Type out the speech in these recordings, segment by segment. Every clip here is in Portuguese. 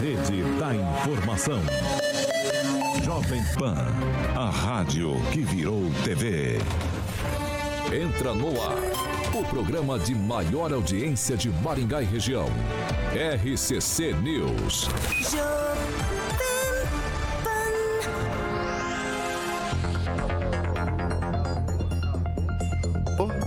Rede da informação. Jovem Pan. A rádio que virou TV. Entra no ar. O programa de maior audiência de Maringá e região. RCC News.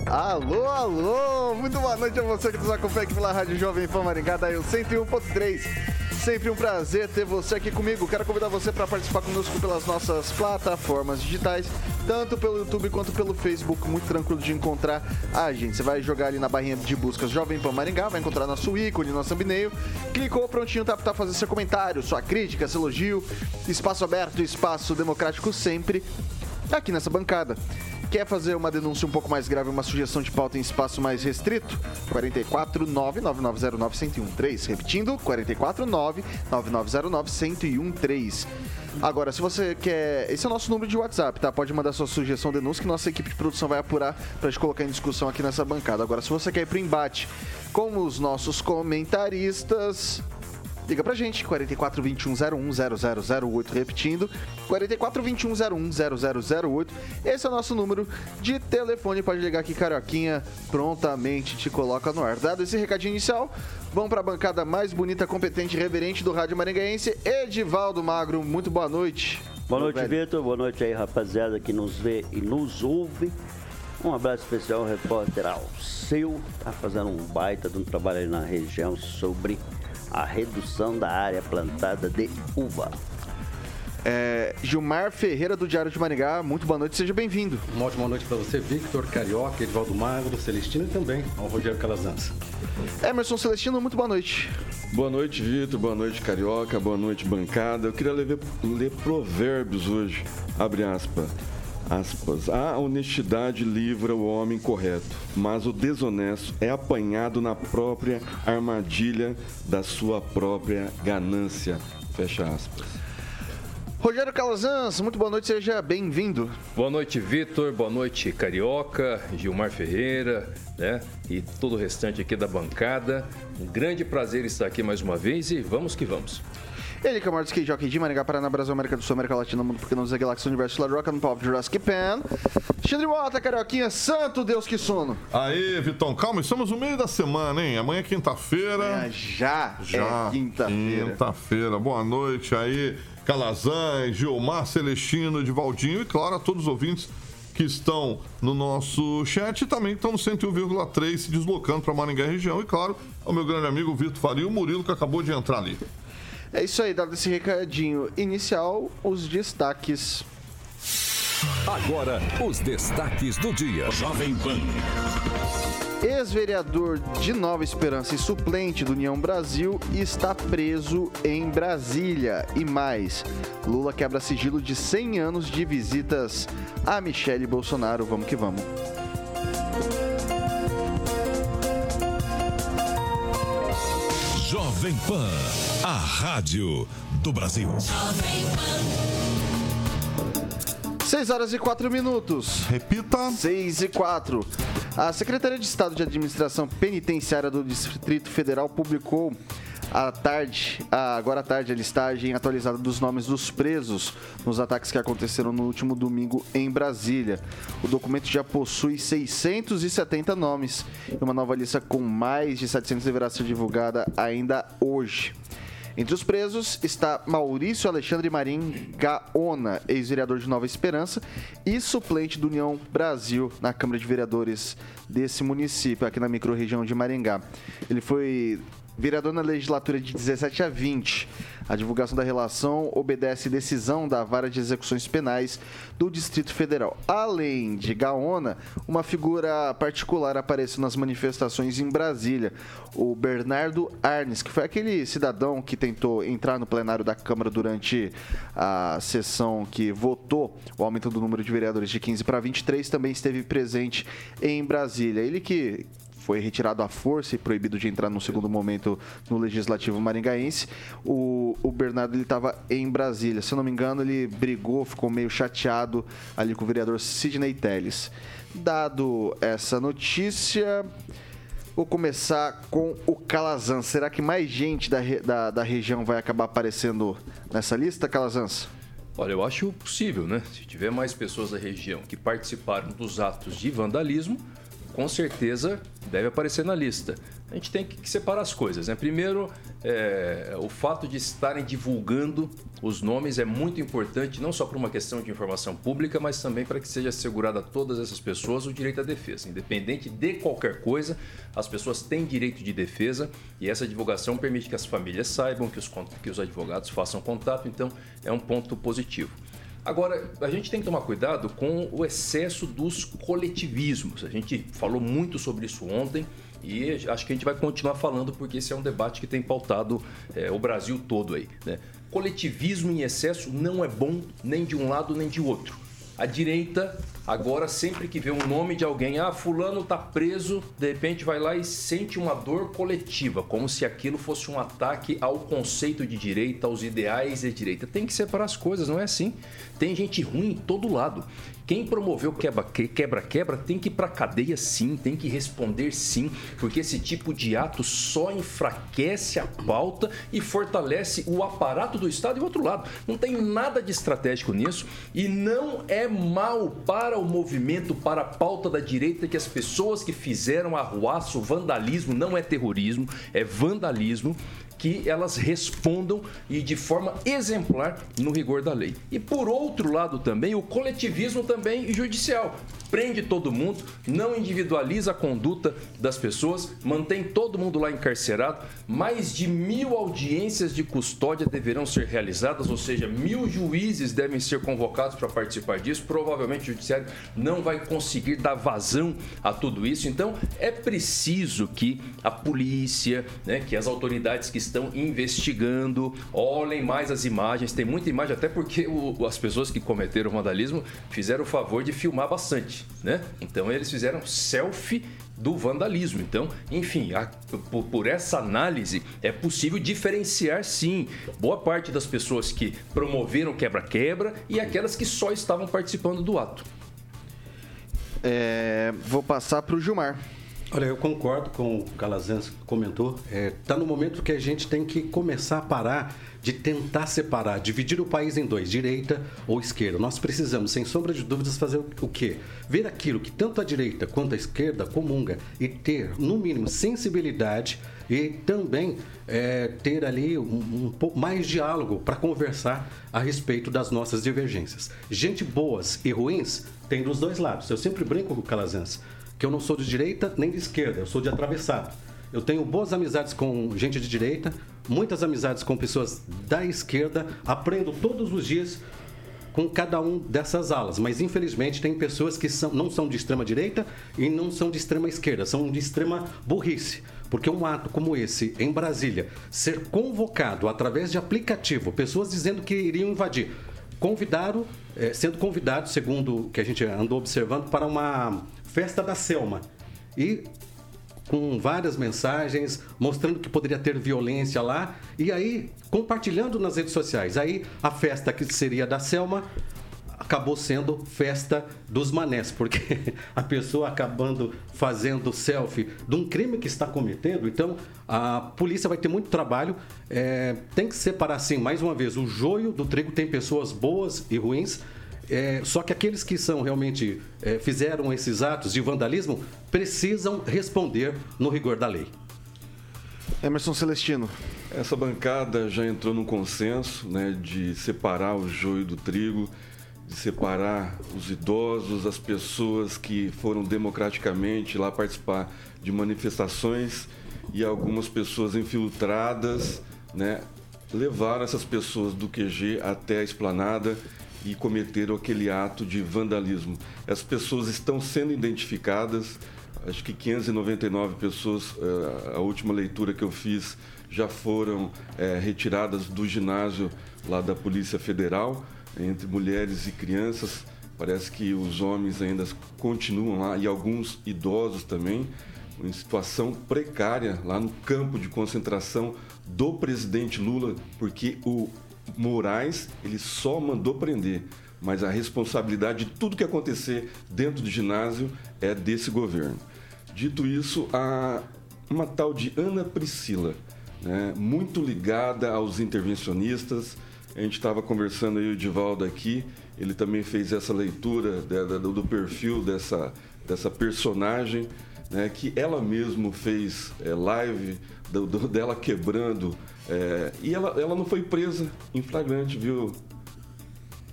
Alô, alô! Muito boa noite a você que nos acompanha aqui pela Rádio Jovem Pan Maringá, daí o 101.3. Sempre um prazer ter você aqui comigo. Quero convidar você para participar conosco pelas nossas plataformas digitais, tanto pelo YouTube quanto pelo Facebook. Muito tranquilo de encontrar a gente. Você vai jogar ali na barrinha de buscas Jovem Pan Maringá, vai encontrar nosso ícone, nosso thumbnail. Clicou, prontinho, tá para fazer seu comentário, sua crítica, seu elogio. Espaço aberto, espaço democrático sempre aqui nessa bancada. Quer fazer uma denúncia um pouco mais grave, uma sugestão de pauta em espaço mais restrito? 449-9909-1013. Repetindo, 449-9909-1013. Agora, se você quer. Esse é o nosso número de WhatsApp, tá? Pode mandar sua sugestão, denúncia, que nossa equipe de produção vai apurar pra gente colocar em discussão aqui nessa bancada. Agora, se você quer ir pro embate com os nossos comentaristas, Liga pra gente, 44 21 01 0008, repetindo, 44 21 01 0008. Esse é o nosso número de telefone. Pode ligar aqui, Carioquinha, prontamente te coloca no ar. Dado esse recadinho inicial, vamos pra bancada mais bonita, competente e reverente do Rádio Maringaense, Edivaldo Magro. Muito boa noite. Boa noite, Vitor. Boa noite aí, rapaziada que nos vê e nos ouve. Um abraço especial ao repórter Alceu, tá fazendo um baita de um trabalho aí na região sobre a redução da área plantada de uva. É, Gilmar Ferreira do Diário de Maringá, muito boa noite, seja bem-vindo. Uma ótima noite para você, Victor Carioca, Edvaldo Magro, Celestino e também ao Rogério Calazans. Emerson Celestino, muito boa noite. Boa noite, Vitor, boa noite, Carioca, boa noite, bancada. Eu queria ler, ler provérbios hoje, abre aspas aspas, a honestidade livra o homem correto, mas o desonesto é apanhado na própria armadilha da sua própria ganância. Fecha aspas. Rogério Calazans, muito boa noite, seja bem-vindo. Boa noite, Vitor, boa noite, Carioca, Gilmar Ferreira, né? E todo o restante aqui da bancada. Um grande prazer estar aqui mais uma vez e vamos que vamos. Ele que é o maior skate jockey de Maringá, Paraná, Brasil, América do Sul, América Latina, Mundo Porque não usa Galáxia, Universo, Lado Rock and Pop, Jurassic Pan. Alexandre Mota, Carioquinha, santo Deus que sono. Aí, Vitão, calma, estamos no meio da semana, hein? Amanhã é quinta-feira. É, já, já é quinta-feira. Quinta-feira, boa noite aí. Calazans, Gilmar Celestino, de Valdinho e, claro, a todos os ouvintes que estão no nosso chat e também estão no 101,3 se deslocando para Maringá região. E, claro, ao meu grande amigo Vitor Faria, o Murilo, que acabou de entrar ali. É isso aí, dado esse recadinho inicial, os destaques. Agora, os destaques do dia. Jovem Pan. Ex-vereador de Nova Esperança e suplente do União Brasil está preso em Brasília. E mais, Lula quebra sigilo de 100 anos de visitas a Michele Bolsonaro. Vamos que vamos. Jovem Pan, a rádio do Brasil. 6 horas e 4 minutos. Repita. 6 e 4. A Secretaria de Estado de Administração Penitenciária do Distrito Federal publicou à tarde, agora à tarde, a listagem atualizada dos nomes dos presos nos ataques que aconteceram no último domingo em Brasília. O documento já possui 670 nomes e uma nova lista com mais de 700 deverá ser divulgada ainda hoje. Entre os presos está Maurício Alexandre Marim Gaona, ex-vereador de Nova Esperança e suplente do União Brasil na Câmara de Vereadores desse município, aqui na microrregião de Maringá. Ele foi vereador na legislatura de 17 a 20. A divulgação da relação obedece decisão da Vara de Execuções Penais do Distrito Federal. Além de Gaona, uma figura particular apareceu nas manifestações em Brasília, o Bernardo Arnes, que foi aquele cidadão que tentou entrar no plenário da Câmara durante a sessão que votou o aumento do número de vereadores de 15 para 23, também esteve presente em Brasília. Ele que foi retirado à força e proibido de entrar no segundo momento no Legislativo Maringaense. O, o Bernardo ele estava em Brasília. Se eu não me engano, ele brigou, ficou meio chateado ali com o vereador Sidney Telles. Dado essa notícia, vou começar com o Calazans. Será que mais gente da, da, da região vai acabar aparecendo nessa lista, Calazans? Olha, eu acho possível, né? Se tiver mais pessoas da região que participaram dos atos de vandalismo, com certeza deve aparecer na lista. A gente tem que separar as coisas. Né? Primeiro, é, o fato de estarem divulgando os nomes é muito importante, não só por uma questão de informação pública, mas também para que seja assegurado a todas essas pessoas o direito à defesa. Independente de qualquer coisa, as pessoas têm direito de defesa e essa divulgação permite que as famílias saibam, que os, que os advogados façam contato, então é um ponto positivo. Agora, a gente tem que tomar cuidado com o excesso dos coletivismos. A gente falou muito sobre isso ontem e acho que a gente vai continuar falando porque esse é um debate que tem pautado é, o Brasil todo aí. Né? Coletivismo em excesso não é bom nem de um lado nem de outro. A direita, agora, sempre que vê um nome de alguém, ah, fulano tá preso, de repente vai lá e sente uma dor coletiva, como se aquilo fosse um ataque ao conceito de direita, aos ideais de direita. Tem que separar as coisas, não é assim. Tem gente ruim em todo lado. Quem promoveu quebra-quebra tem que ir para cadeia sim, tem que responder sim, porque esse tipo de ato só enfraquece a pauta e fortalece o aparato do Estado e o outro lado. Não tem nada de estratégico nisso e não é mal para o movimento, para a pauta da direita que as pessoas que fizeram arruaço, vandalismo, não é terrorismo, é vandalismo que elas respondam e de forma exemplar no rigor da lei. E por outro lado também, o coletivismo também judicial. Prende todo mundo, não individualiza a conduta das pessoas, mantém todo mundo lá encarcerado. Mais de mil audiências de custódia deverão ser realizadas, ou seja, mil juízes devem ser convocados para participar disso. Provavelmente o judiciário não vai conseguir dar vazão a tudo isso. Então é preciso que a polícia, né, que as autoridades que estão investigando, olhem mais as imagens. Tem muita imagem, até porque o, as pessoas que cometeram vandalismo fizeram o favor de filmar bastante, né? Então eles fizeram selfie do vandalismo. Então, enfim, a, por, por, essa análise é possível diferenciar sim boa parte das pessoas que promoveram quebra-quebra e aquelas que só estavam participando do ato. É, vou passar para o Gilmar. Olha, eu concordo com o Calazans que comentou. Está é, tá no momento que a gente tem que começar a parar de tentar separar, dividir o país em dois, direita ou esquerda. Nós precisamos, sem sombra de dúvidas, fazer o quê? Ver aquilo que tanto a direita quanto a esquerda comunga e ter, no mínimo, sensibilidade e também é, ter ali um, um pouco mais diálogo para conversar a respeito das nossas divergências. Gente boas e ruins tem dos dois lados. Eu sempre brinco com o Calazans que eu não sou de direita nem de esquerda, eu sou de atravessado. Eu tenho boas amizades com gente de direita, muitas amizades com pessoas da esquerda, aprendo todos os dias com cada um dessas alas, mas infelizmente tem pessoas que são, não são de extrema direita e não são de extrema esquerda, são de extrema burrice. Porque um ato como esse, em Brasília, ser convocado através de aplicativo, pessoas dizendo que iriam invadir, convidaram, é, sendo convidados, segundo o que a gente andou observando, para uma Festa da Selma. E com várias mensagens mostrando que poderia ter violência lá e aí compartilhando nas redes sociais. Aí a festa que seria da Selma acabou sendo festa dos manés, porque a pessoa acabando fazendo selfie de um crime que está cometendo, então a polícia vai ter muito trabalho. É, tem que separar, assim, mais uma vez, o joio do trigo. Tem pessoas boas e ruins. É, só que aqueles que são realmente é, fizeram esses atos de vandalismo precisam responder no rigor da lei. Emerson Celestino. Essa bancada já entrou num consenso né, de separar o joio do trigo, de separar os idosos, as pessoas que foram democraticamente lá participar de manifestações e algumas pessoas infiltradas, né, levaram essas pessoas do QG até a esplanada e cometeram aquele ato de vandalismo. As pessoas estão sendo identificadas, acho que 599 pessoas, eh, a última leitura que eu fiz, já foram é, retiradas do ginásio lá da Polícia Federal, entre mulheres e crianças. Parece que os homens ainda continuam lá e alguns idosos também, em situação precária lá no campo de concentração do presidente Lula, porque o Moraes ele só mandou prender, mas a responsabilidade de tudo que acontecer dentro do ginásio é desse governo. Dito isso, a uma tal de Ana Priscila, né, muito ligada aos intervencionistas. A gente estava conversando aí o Divaldo aqui, ele também fez essa leitura do, do perfil dessa, dessa personagem, né, que ela mesmo fez é, live do, do, dela quebrando. É, e ela, ela não foi presa em flagrante, viu,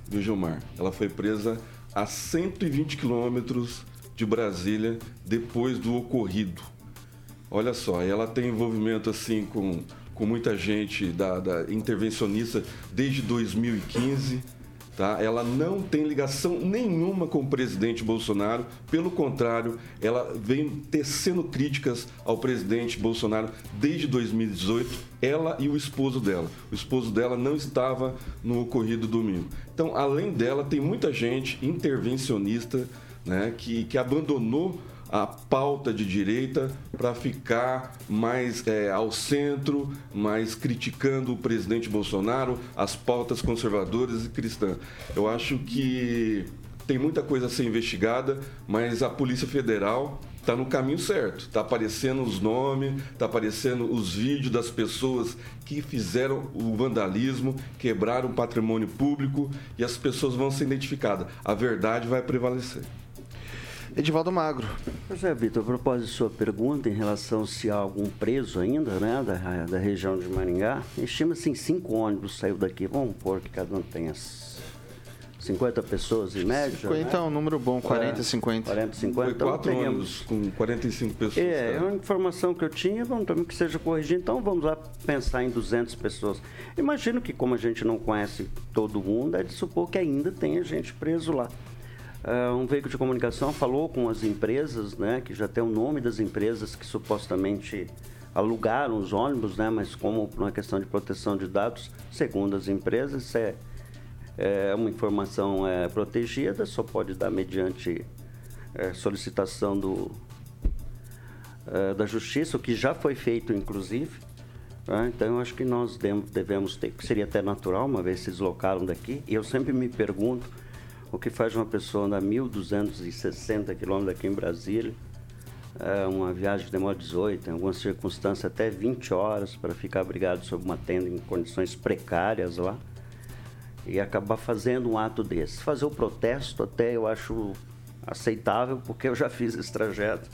viu, Gilmar? Ela foi presa a 120 quilômetros de Brasília depois do ocorrido. Olha só, ela tem envolvimento assim com, com muita gente da, da intervencionista desde 2015. Tá? Ela não tem ligação nenhuma com o presidente Bolsonaro, pelo contrário, ela vem tecendo críticas ao presidente Bolsonaro desde 2018, ela e o esposo dela. O esposo dela não estava no ocorrido domingo. Então, além dela, tem muita gente intervencionista né, que, que abandonou a pauta de direita para ficar mais é, ao centro, mais criticando o presidente Bolsonaro, as pautas conservadoras e cristãs. Eu acho que tem muita coisa a ser investigada, mas a Polícia Federal está no caminho certo. Está aparecendo os nomes, está aparecendo os vídeos das pessoas que fizeram o vandalismo, quebraram o patrimônio público e as pessoas vão ser identificadas. A verdade vai prevalecer. Edivaldo Magro. Pois é, Vitor, a propósito de sua pergunta em relação se há algum preso ainda, né, da, da região de Maringá, estima-se em cinco ônibus saiu daqui. Vamos pôr que cada um tenha 50 pessoas em média. 50 né? é um número bom, 40, 50. 40, 50. Foi então, quatro teríamos... ônibus com 45 pessoas. É, é uma informação que eu tinha, vamos também que seja corrigida. Então vamos lá pensar em 200 pessoas. Imagino que, como a gente não conhece todo mundo, é de supor que ainda tenha gente preso lá. Uh, um veículo de comunicação falou com as empresas, né, que já tem o nome das empresas que supostamente alugaram os ônibus, né, mas como uma questão de proteção de dados, segundo as empresas, isso é, é uma informação é, protegida, só pode dar mediante é, solicitação do, é, da justiça, o que já foi feito, inclusive. Né? Então, eu acho que nós devemos ter, seria até natural, uma vez se deslocaram daqui, e eu sempre me pergunto o que faz uma pessoa andar 1.260 quilômetros aqui em Brasília, é uma viagem que demora 18, em algumas circunstâncias até 20 horas para ficar abrigado sob uma tenda em condições precárias lá e acabar fazendo um ato desse. Fazer o protesto até eu acho aceitável, porque eu já fiz esse trajeto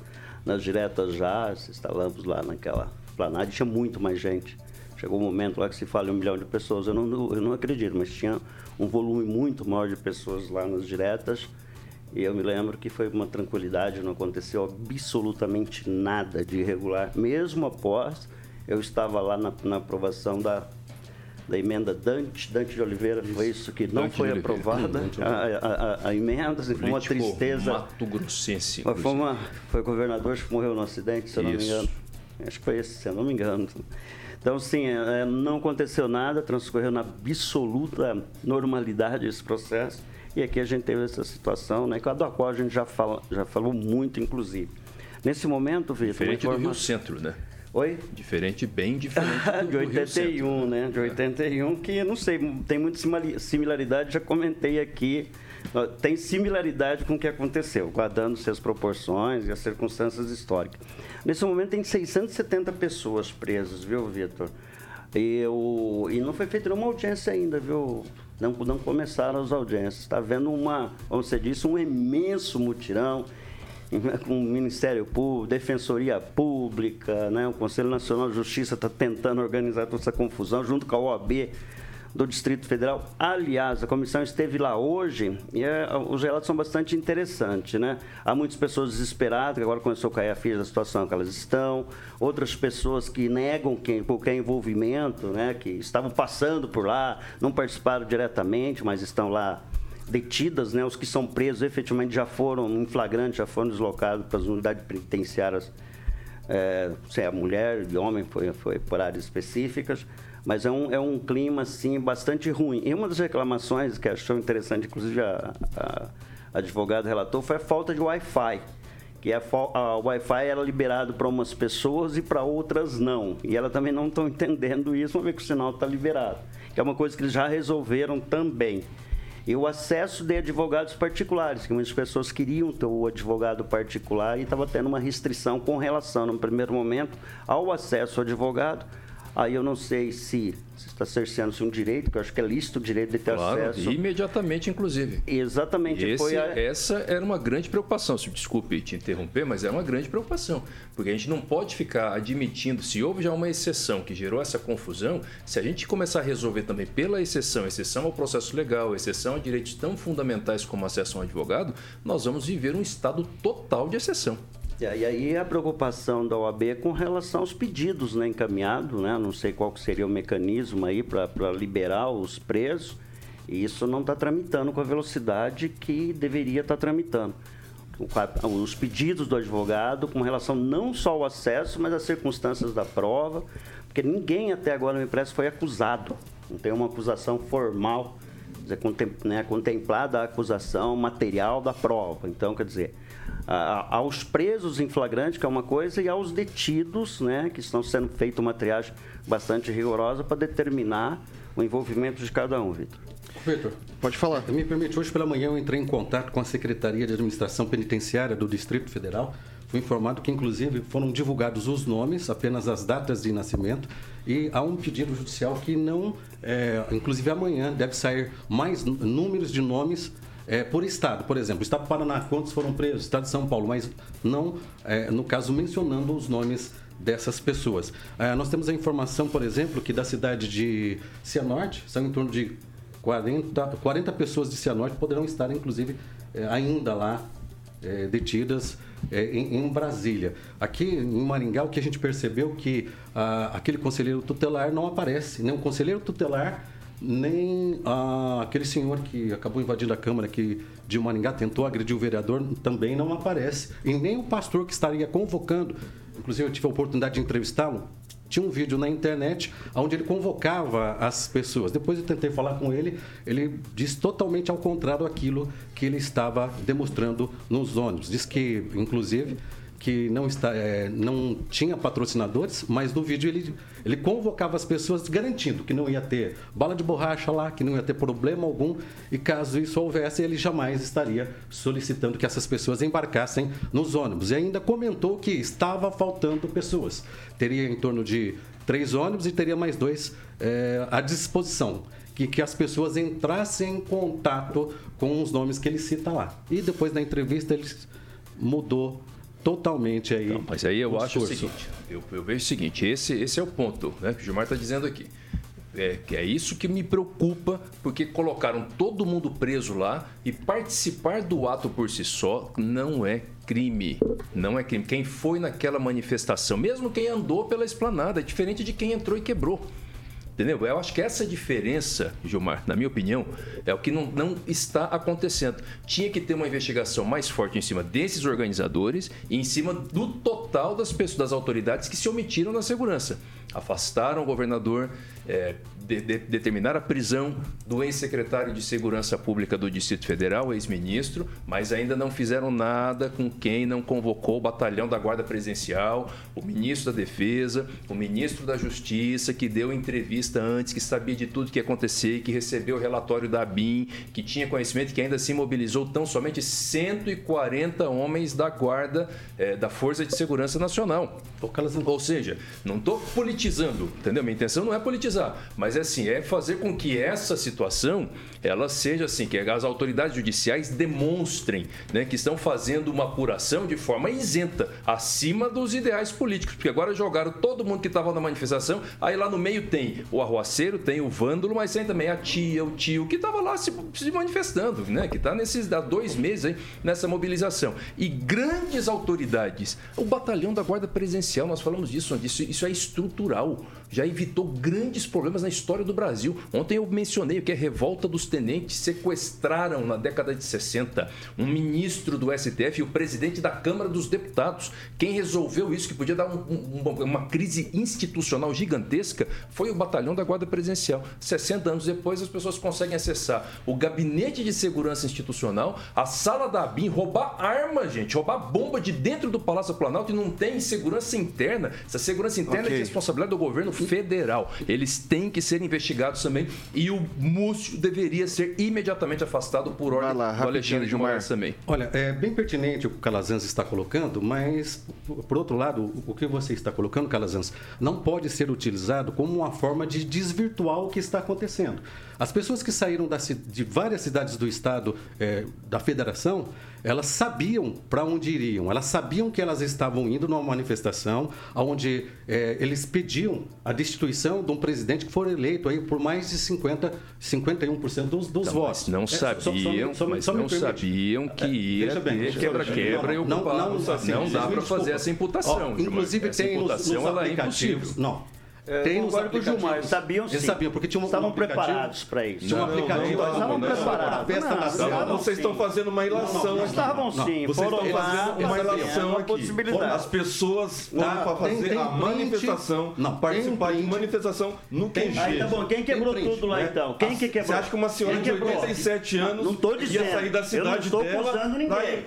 nas diretas já, instalamos lá naquela planada, tinha muito mais gente. Chegou um momento lá que se fala um milhão de pessoas, eu não, eu não acredito, mas tinha um volume muito maior de pessoas lá nas diretas. E eu me lembro que foi uma tranquilidade, não aconteceu absolutamente nada de irregular. Mesmo após eu estava lá na, na aprovação da, da emenda Dante, Dante de Oliveira, isso. foi isso que não Dante foi aprovada, a, a, a, emenda, assim, foi uma tristeza. Mato Grossense. Foi, uma, foi o governador que morreu no acidente, se eu não me engano. Acho que foi esse, se eu não me engano. Então, sim, é, não aconteceu nada, transcorreu na absoluta normalidade esse processo. E aqui a gente teve essa situação, né, da qual a gente já, fala, já falou muito, inclusive. Nesse momento, Vitor... Diferente do Rio Centro, né? Oi? Diferente, bem diferente do, de 81, né? De 81, que não sei, tem muita similaridade, já comentei aqui tem similaridade com o que aconteceu, guardando-se as proporções e as circunstâncias históricas. Nesse momento tem 670 pessoas presas, viu, Vitor? E, eu, e não foi feita nenhuma audiência ainda, viu? Não, não começaram as audiências. Está havendo uma, como você disse, um imenso mutirão com o Ministério Público, Defensoria Pública, né? o Conselho Nacional de Justiça está tentando organizar toda essa confusão junto com a OAB do Distrito Federal. Aliás, a comissão esteve lá hoje e é, os relatos são bastante interessantes, né? Há muitas pessoas desesperadas, que agora começou a cair a ficha da situação que elas estão, outras pessoas que negam quem, qualquer envolvimento, né? Que estavam passando por lá, não participaram diretamente, mas estão lá detidas, né? Os que são presos efetivamente já foram em flagrante, já foram deslocados para as unidades penitenciárias, é, se é mulher e homem, foi, foi por áreas específicas mas é um, é um clima assim bastante ruim. E uma das reclamações que achou interessante, inclusive a, a, advogada relatou, foi a falta de Wi-Fi. Que a, a Wi-Fi era liberado para umas pessoas e para outras não. E elas também não estão entendendo isso, vamos ver que o sinal está liberado. Que é uma coisa que eles já resolveram também. E o acesso de advogados particulares, que muitas pessoas queriam ter o advogado particular e estava tendo uma restrição com relação, no primeiro momento, ao acesso ao advogado Aí eu não sei se, se está cerceando-se um direito, que eu acho que é lícito o direito de ter claro, acesso. imediatamente, inclusive. Exatamente. Esse, a... Essa era uma grande preocupação. Desculpe te interromper, mas é uma grande preocupação. Porque a gente não pode ficar admitindo, se houve já uma exceção que gerou essa confusão, se a gente começar a resolver também pela exceção, exceção ao processo legal, exceção a direitos tão fundamentais como acesso a um advogado, nós vamos viver um estado total de exceção. E aí a preocupação da OAB é com relação aos pedidos né, encaminhados, né? não sei qual seria o mecanismo aí para liberar os presos, e isso não está tramitando com a velocidade que deveria estar tá tramitando. Os pedidos do advogado com relação não só ao acesso, mas às circunstâncias da prova, porque ninguém até agora me parece foi acusado, não tem uma acusação formal, dizer, né, contemplada a acusação material da prova. Então, quer dizer, aos presos em flagrante, que é uma coisa, e aos detidos, né, que estão sendo feita uma triagem bastante rigorosa para determinar o envolvimento de cada um, Vitor. Vitor, pode falar. Me permite, hoje pela manhã eu entrei em contato com a Secretaria de Administração Penitenciária do Distrito Federal. Fui informado que, inclusive, foram divulgados os nomes, apenas as datas de nascimento, e há um pedido judicial que não, é, inclusive amanhã, deve sair mais números de nomes é, por estado, por exemplo, estado do Paraná, quantos foram presos? Estado de São Paulo, mas não, é, no caso, mencionando os nomes dessas pessoas. É, nós temos a informação, por exemplo, que da cidade de Cianorte, são em torno de 40, 40 pessoas de Cianorte poderão estar, inclusive, é, ainda lá é, detidas é, em, em, Brasília. Aqui em Maringá, o que a gente percebeu que ah, aquele conselheiro tutelar não aparece, nem o conselheiro tutelar nem aquele senhor que acabou invadindo a Câmara aqui de Maringá, tentou agredir o vereador, também não aparece. E nem o pastor que estaria convocando, inclusive eu tive a oportunidade de entrevistá-lo, tinha um vídeo na internet onde ele convocava as pessoas. Depois eu tentei falar com ele, ele diz totalmente ao contrário daquilo que ele estava demonstrando nos ônibus. Diz que, inclusive, que não, está, é, não tinha patrocinadores, mas no vídeo ele, ele convocava as pessoas garantindo que não ia ter bala de borracha lá, que não ia ter problema algum, e caso isso houvesse, ele jamais estaria solicitando que essas pessoas embarcassem nos ônibus. E ainda comentou que estava faltando pessoas. Teria em torno de três ônibus e teria mais dois é, à disposição. Que, que as pessoas entrassem em contato com os nomes que ele cita lá. E depois da entrevista ele mudou totalmente aí. Então, mas aí eu acho o seguinte, eu, eu, vejo o seguinte, esse, esse é o ponto né, que o Gilmar está dizendo aqui. É, que é isso que me preocupa, porque colocaram todo mundo preso lá e participar do ato por si só não é crime. Não é crime. Quem foi naquela manifestação, mesmo quem andou pela esplanada, é diferente de quem entrou e quebrou. Entendeu? Eu acho que essa diferença, Gilmar, na minha opinião, é o que não, não está acontecendo. Tinha que ter uma investigação mais forte em cima desses organizadores e em cima do total das pessoas, das autoridades que se omitiram na segurança. Afastaram o governador, é, de, de, determinar a prisão do ex-secretário de Segurança Pública do Distrito Federal, ex-ministro, mas ainda não fizeram nada com quem não convocou o batalhão da Guarda Presidencial, o ministro da Defesa, o ministro da Justiça, que deu entrevista antes, que sabia de tudo que ia acontecer, que recebeu o relatório da BIM, que tinha conhecimento que ainda se mobilizou tão somente 140 homens da Guarda, é, da Força de Segurança Nacional. Ou seja, não estou politizando politizando, entendeu? Minha intenção não é politizar, mas é assim, é fazer com que essa situação ela seja assim, que as autoridades judiciais demonstrem né, que estão fazendo uma apuração de forma isenta, acima dos ideais políticos, porque agora jogaram todo mundo que estava na manifestação, aí lá no meio tem o arruaceiro, tem o vândalo, mas tem também a tia, o tio, que estava lá se, se, manifestando, né, que está nesses há dois meses aí, nessa mobilização. E grandes autoridades, o batalhão da Guarda Presidencial, nós falamos disso, isso, isso é estrutural já evitou grandes problemas na história do Brasil. Ontem eu mencionei que a revolta dos tenentes sequestraram na década de 60 um ministro do STF e o presidente da Câmara dos Deputados. Quem resolveu isso, que podia dar um, um, uma crise institucional gigantesca, foi o batalhão da Guarda Presidencial. 60 anos depois, as pessoas conseguem acessar o gabinete de segurança institucional, a sala da ABIN, roubar arma, gente, roubar bomba de dentro do Palácio Planalto e não tem segurança interna. Essa segurança interna okay. é de responsabilidade do governo federal. Eles têm que ser investigados também e o Múcio deveria ser imediatamente afastado por ordem lá, do Alexandre de Moraes também. Olha, é bem pertinente o que o Calazans está colocando, mas, por outro lado, o que você está colocando, Calazans, não pode ser utilizado como uma forma de desvirtuar o que está acontecendo. As pessoas que saíram da, de várias cidades do estado, é, da federação, elas sabiam para onde iriam, elas sabiam que elas estavam indo numa manifestação onde é, eles pediam a destituição de um presidente que foi eleito aí por mais de 50, 51% dos, dos não, votos. Não sabiam, é, só, só, só, mas não sabiam que é, ia ter quebra-quebra e ocupação. Não, não, não dá para fazer essa imputação. Ó, inclusive tem nos, nos aplicativos. Não, é, tem os aplicativos. Gilmar, sabiam sim. Eles sabiam, porque tinha um Estavam preparados para isso. Tinha um aplicativo. Estavam preparados. Não, vocês estão fazendo uma ilação. Estavam sim. Vocês estão fazendo uma ilação aqui. As pessoas foram tá, para fazer a manifestação, não, participar de manifestação no QG. Aí tá bom, quem quebrou tudo lá né? então? Quem que quebrou? Você acha que uma senhora de 87 anos ia sair da cidade dela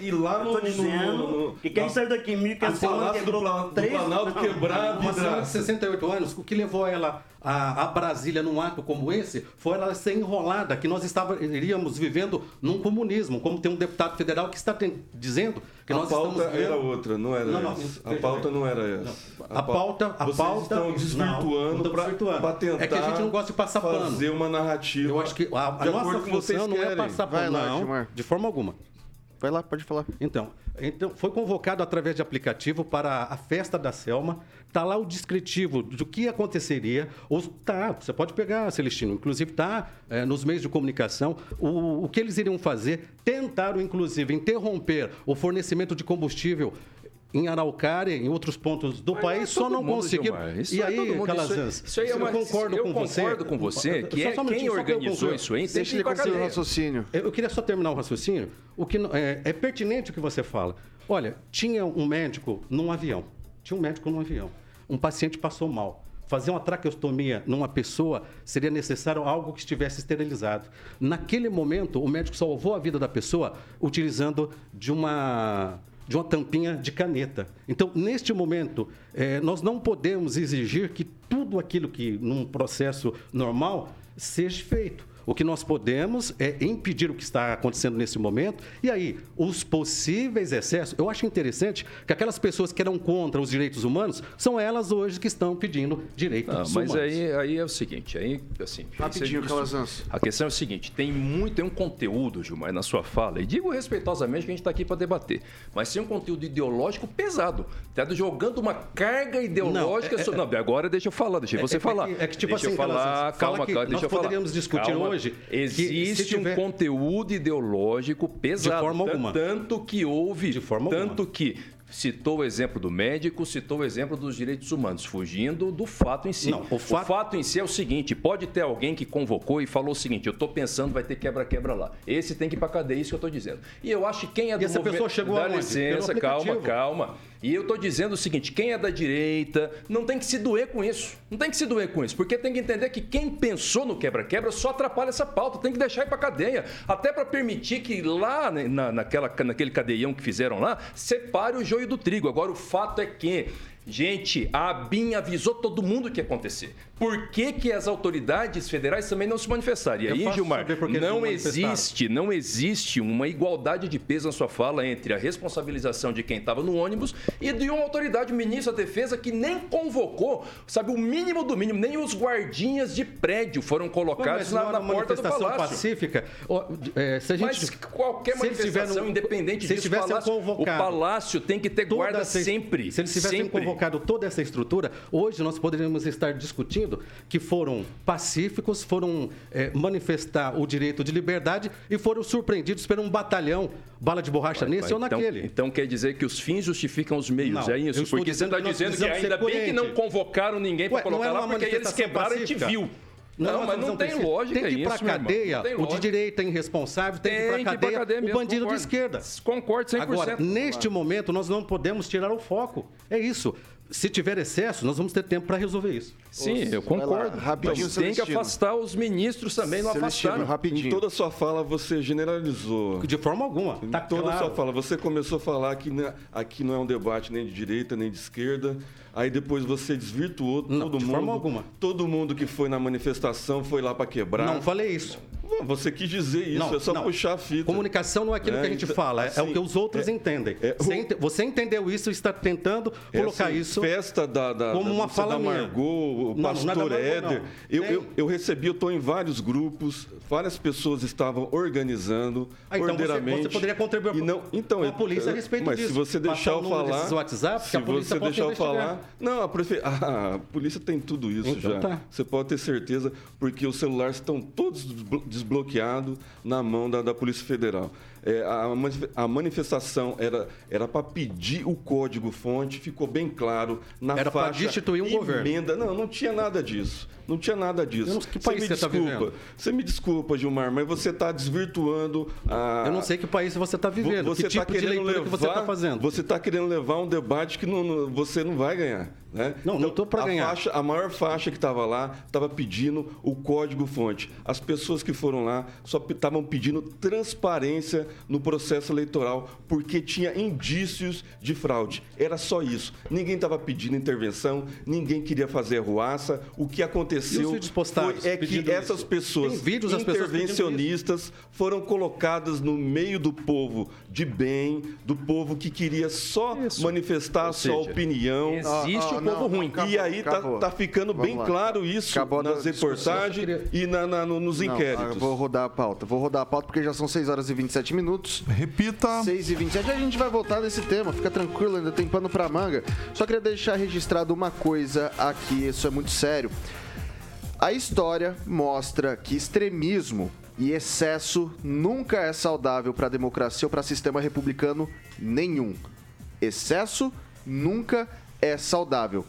e lá no... E quem saiu daqui em 1500 anos quebrou do Planalto quebrar Uma senhora de 68 anos, o que levou ela a, a, Brasília num ato como esse foi ela ser enrolada, que nós estaríamos vivendo num comunismo, como tem um deputado federal que está tem, dizendo que a nós pauta estamos era outra, não era não, essa. Não, a pauta não era essa. A, a pauta, a Vocês pauta estão desvirtuando para tentar é que a gente não gosta de passar pano. fazer uma narrativa. Eu acho que a, a nossa função não é passar pano, não, de forma alguma. Vai lá, pode falar. Então, então, foi convocado através de aplicativo para a festa da Selma. Está lá o descritivo do que aconteceria. Ou tá, você pode pegar, Celestino, inclusive está é, nos meios de comunicação. O, o que eles iriam fazer? Tentaram, inclusive, interromper o fornecimento de combustível em Araucária, em outros pontos do Mas país, é só não conseguiram. E é aí, Calazans, isso, aí é uma, eu concordo eu com você. Eu concordo com você que é quem organizou isso aí Deixa ele concluir o raciocínio. Eu queria só terminar o raciocínio. O que é, é pertinente o que você fala. Olha, tinha um médico num avião. Tinha um médico num avião. Um paciente passou mal fazer uma traqueostomia numa pessoa seria necessário algo que estivesse esterilizado. Naquele momento, o médico salvou a vida da pessoa utilizando de uma de uma tampinha de caneta. Então, neste momento, é, nós não podemos exigir que tudo aquilo que num processo normal seja feito. O que nós podemos é impedir o que está acontecendo nesse momento. E aí, os possíveis excessos. Eu acho interessante que aquelas pessoas que eram contra os direitos humanos são elas hoje que estão pedindo direitos ah, mas humanos. Mas aí, aí é o seguinte, aí assim. Rapidinho, isso, A questão é o seguinte: tem muito, tem um conteúdo, Gilmar, na sua fala, e digo respeitosamente que a gente está aqui para debater, mas tem um conteúdo ideológico pesado. Está jogando uma carga ideológica. Não, é, sobre... É, não agora deixa eu falar, deixa é, você é, falar. É que, é que tipo deixa assim, eu falar, calma, calma, deixa eu falar. poderíamos discutir calma. hoje. Existe tiver... um conteúdo ideológico pesado. De forma alguma. Tanto que houve. De forma tanto alguma. que citou o exemplo do médico, citou o exemplo dos direitos humanos, fugindo do fato em si. Não, o, fato... o fato em si é o seguinte: pode ter alguém que convocou e falou o seguinte: eu estou pensando, vai ter quebra-quebra lá. Esse tem que ir para cadeia, isso que eu estou dizendo. E eu acho que quem é do e essa movimento... pessoa chegou Dá licença, calma, calma. E eu estou dizendo o seguinte: quem é da direita não tem que se doer com isso. Não tem que se doer com isso, porque tem que entender que quem pensou no quebra-quebra só atrapalha essa pauta, tem que deixar ir para cadeia. Até para permitir que lá na, naquela, naquele cadeião que fizeram lá, separe o joio do trigo. Agora, o fato é que Gente, a ABIN avisou todo mundo o que ia acontecer. Por que, que as autoridades federais também não se manifestaram? E aí, Gilmar, não existe, não existe uma igualdade de peso na sua fala entre a responsabilização de quem estava no ônibus e de uma autoridade, o ministro da Defesa, que nem convocou, sabe, o mínimo do mínimo, nem os guardinhas de prédio foram colocados na, na porta do palácio. pacífica, é, se a gente, Mas qualquer manifestação, independente se disso, palácio, o palácio tem que ter guarda sempre. Se eles tivessem sempre. Convocado toda essa estrutura, hoje nós poderíamos estar discutindo que foram pacíficos, foram é, manifestar o direito de liberdade e foram surpreendidos por um batalhão bala de borracha vai, nesse vai. ou então, naquele. Então quer dizer que os fins justificam os meios, não, é isso? Porque você está dizendo que ainda bem que não convocaram ninguém para colocar lá, porque eles quebraram e a gente viu. Não, não mas não tem lógica Tem que ir para cadeia. O de direita é irresponsável, tem, tem que ir para cadeia, cadeia mesmo, o bandido concordo. de esquerda. Concordo 100%. Agora, neste momento, nós não podemos tirar o foco. É isso se tiver excesso, nós vamos ter tempo para resolver isso. Sim, eu concordo. Rapidinho, Mas tem que afastar os ministros também, não afastaram. Rapidinho. Em toda a sua fala, você generalizou. De forma alguma. Em tá toda a claro. sua fala, você começou a falar que aqui não é um debate nem de direita, nem de esquerda. Aí depois você desvirtuou não, todo de mundo. Forma alguma. Todo mundo que foi na manifestação foi lá para quebrar. Não falei isso. Você quis dizer isso, não, é só não. puxar a fita. Comunicação não é aquilo é, que a gente então, fala, assim, é o que os outros é, entendem. É, o... Você entendeu isso e está tentando colocar isso festa da, da, como uma fala da Margot, o pastor não, Éder. Eu, eu, eu, recebi, eu estou em vários grupos, várias pessoas estavam organizando ah, então ordeiramente. Você, você poderia contribuir e não, então, com a polícia a respeito mas disso. Mas se você deixar eu falar... WhatsApp, se você deixar eu falar... Não, a, prefe... a polícia tem tudo isso então, já. Tá. Você pode ter certeza, porque os celulares estão todos desbloqueados na mão da, da Polícia Federal. É, a, a, manifestação era era para pedir o código-fonte, ficou bem claro na era faixa. Era para destituir um emenda. governo. Não, não tinha nada disso. Não tinha nada disso. Não, que país você, me você tá desculpa. Tá você me desculpa, Gilmar, mas você está desvirtuando a. Eu não sei que país você está vivendo. Você que tipo tá querendo levar, que você está fazendo? Você está querendo levar um debate que não, não, você não vai ganhar. Né? Não, então, não estou para ganhar. Faixa, a maior faixa que estava lá estava pedindo o código-fonte. As pessoas que foram lá só estavam pedindo transparência no processo eleitoral porque tinha indícios de fraude. Era só isso. Ninguém estava pedindo intervenção, ninguém queria fazer ruaça. O que aconteceu foi é que essas isso. pessoas intervencionistas pessoas foram colocadas no meio do povo de bem, do povo que queria só isso. manifestar a sua opinião. Existe ah, ah, povo ruim. Acabou, e aí tá, tá, ficando Vamos bem lá. claro isso acabou nas reportagens queria... e na, na, nos não, inquéritos. vou rodar a pauta. Vou rodar a pauta porque já são 6 horas e 27 minutos. Repita. 6 e 27. A gente vai voltar nesse tema. Fica tranquilo, ainda tem pano pra manga. Só queria deixar registrado uma coisa aqui. Isso é muito sério. A história mostra que extremismo e excesso nunca é saudável para a democracia ou para sistema republicano nenhum. Excesso nunca é saudável.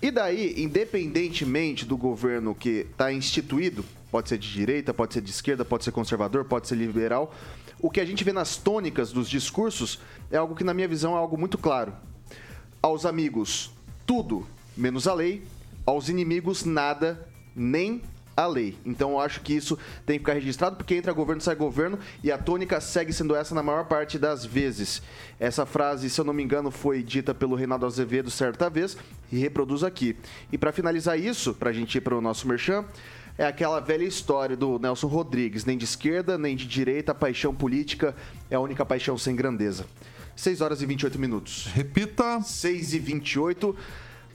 E daí, independentemente do governo que está instituído, pode ser de direita, pode ser de esquerda, pode ser conservador, pode ser liberal, o que a gente vê nas tônicas dos discursos é algo que, na minha visão, é algo muito claro. Aos amigos, tudo menos a lei, aos inimigos, nada, nem a lei. Então eu acho que isso tem que ficar registrado, porque entra governo, sai governo, e a tônica segue sendo essa na maior parte das vezes. Essa frase, se eu não me engano, foi dita pelo Reinaldo Azevedo certa vez, e reproduz aqui. E para finalizar isso, para a gente ir para o nosso merchan, é aquela velha história do Nelson Rodrigues, nem de esquerda, nem de direita, a paixão política é a única paixão sem grandeza. 6 horas e 28 minutos. Repita. 6 e 28